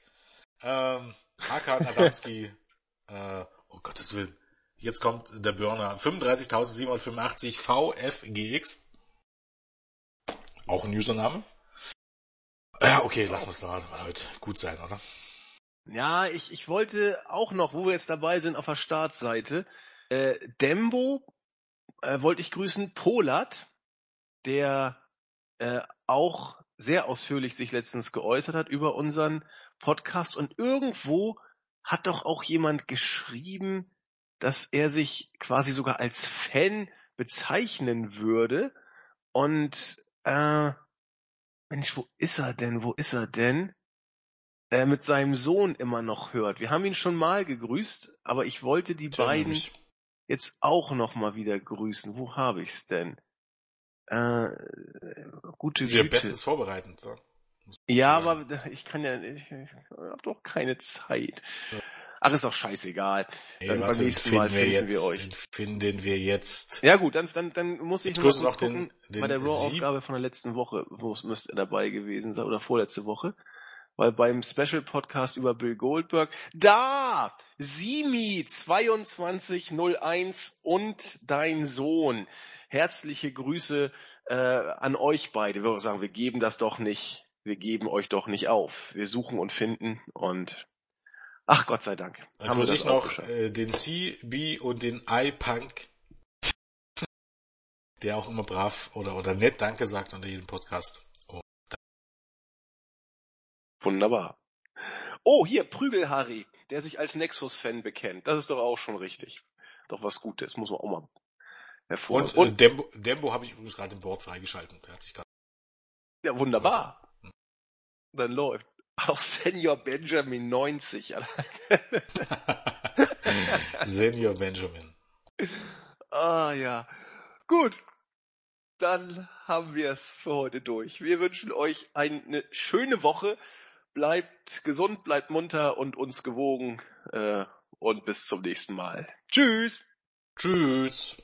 ähm, Hakan Adamski, <laughs> äh, oh Gottes Willen, jetzt kommt der Burner, 35.785 VFGX, auch ein Username. Ja, okay, lass uns da heute gut sein, oder? Ja, ich, ich wollte auch noch, wo wir jetzt dabei sind, auf der Startseite, äh, Dembo äh, wollte ich grüßen. Polat, der äh, auch sehr ausführlich sich letztens geäußert hat über unseren Podcast. Und irgendwo hat doch auch jemand geschrieben, dass er sich quasi sogar als Fan bezeichnen würde und äh, Mensch, wo ist er denn? Wo ist er denn? Äh, mit seinem Sohn immer noch hört. Wir haben ihn schon mal gegrüßt, aber ich wollte die Tja, beiden mich jetzt auch noch mal wieder grüßen. Wo habe ich's denn? Äh, gute Wir Güte. bestens vorbereiten. So. Ja, aber ich kann ja, ich, ich habe doch keine Zeit. Ja. Ach, ist doch scheißegal. Hey, dann beim nächsten Mal finden wir, jetzt, wir euch. finden wir jetzt. Ja gut, dann, dann, dann muss ich noch, noch gucken, den, den bei der Raw-Ausgabe von der letzten Woche, müsste dabei gewesen sein, oder vorletzte Woche weil beim Special Podcast über Bill Goldberg, da, Simi 2201 und dein Sohn. Herzliche Grüße äh, an euch beide. Wir sagen, wir geben das doch nicht, wir geben euch doch nicht auf. Wir suchen und finden und ach Gott sei Dank. Dann haben wir ich noch äh, den CB und den iPunk, <laughs> der auch immer brav oder, oder nett Danke sagt unter jedem Podcast. Wunderbar. Oh, hier, Prügel-Harry, der sich als Nexus-Fan bekennt. Das ist doch auch schon richtig. Doch was Gutes, muss man auch mal hervor. Und, und äh, Dembo, Dembo habe ich übrigens gerade im Board freigeschalten. Der hat sich gerade. Ja, wunderbar. Hm. Dann läuft. Auch Senior Benjamin 90. <laughs> Senior Benjamin. Ah ja. Gut dann haben wir es für heute durch. Wir wünschen euch eine schöne Woche. Bleibt gesund, bleibt munter und uns gewogen. Äh, und bis zum nächsten Mal. Tschüss. Tschüss.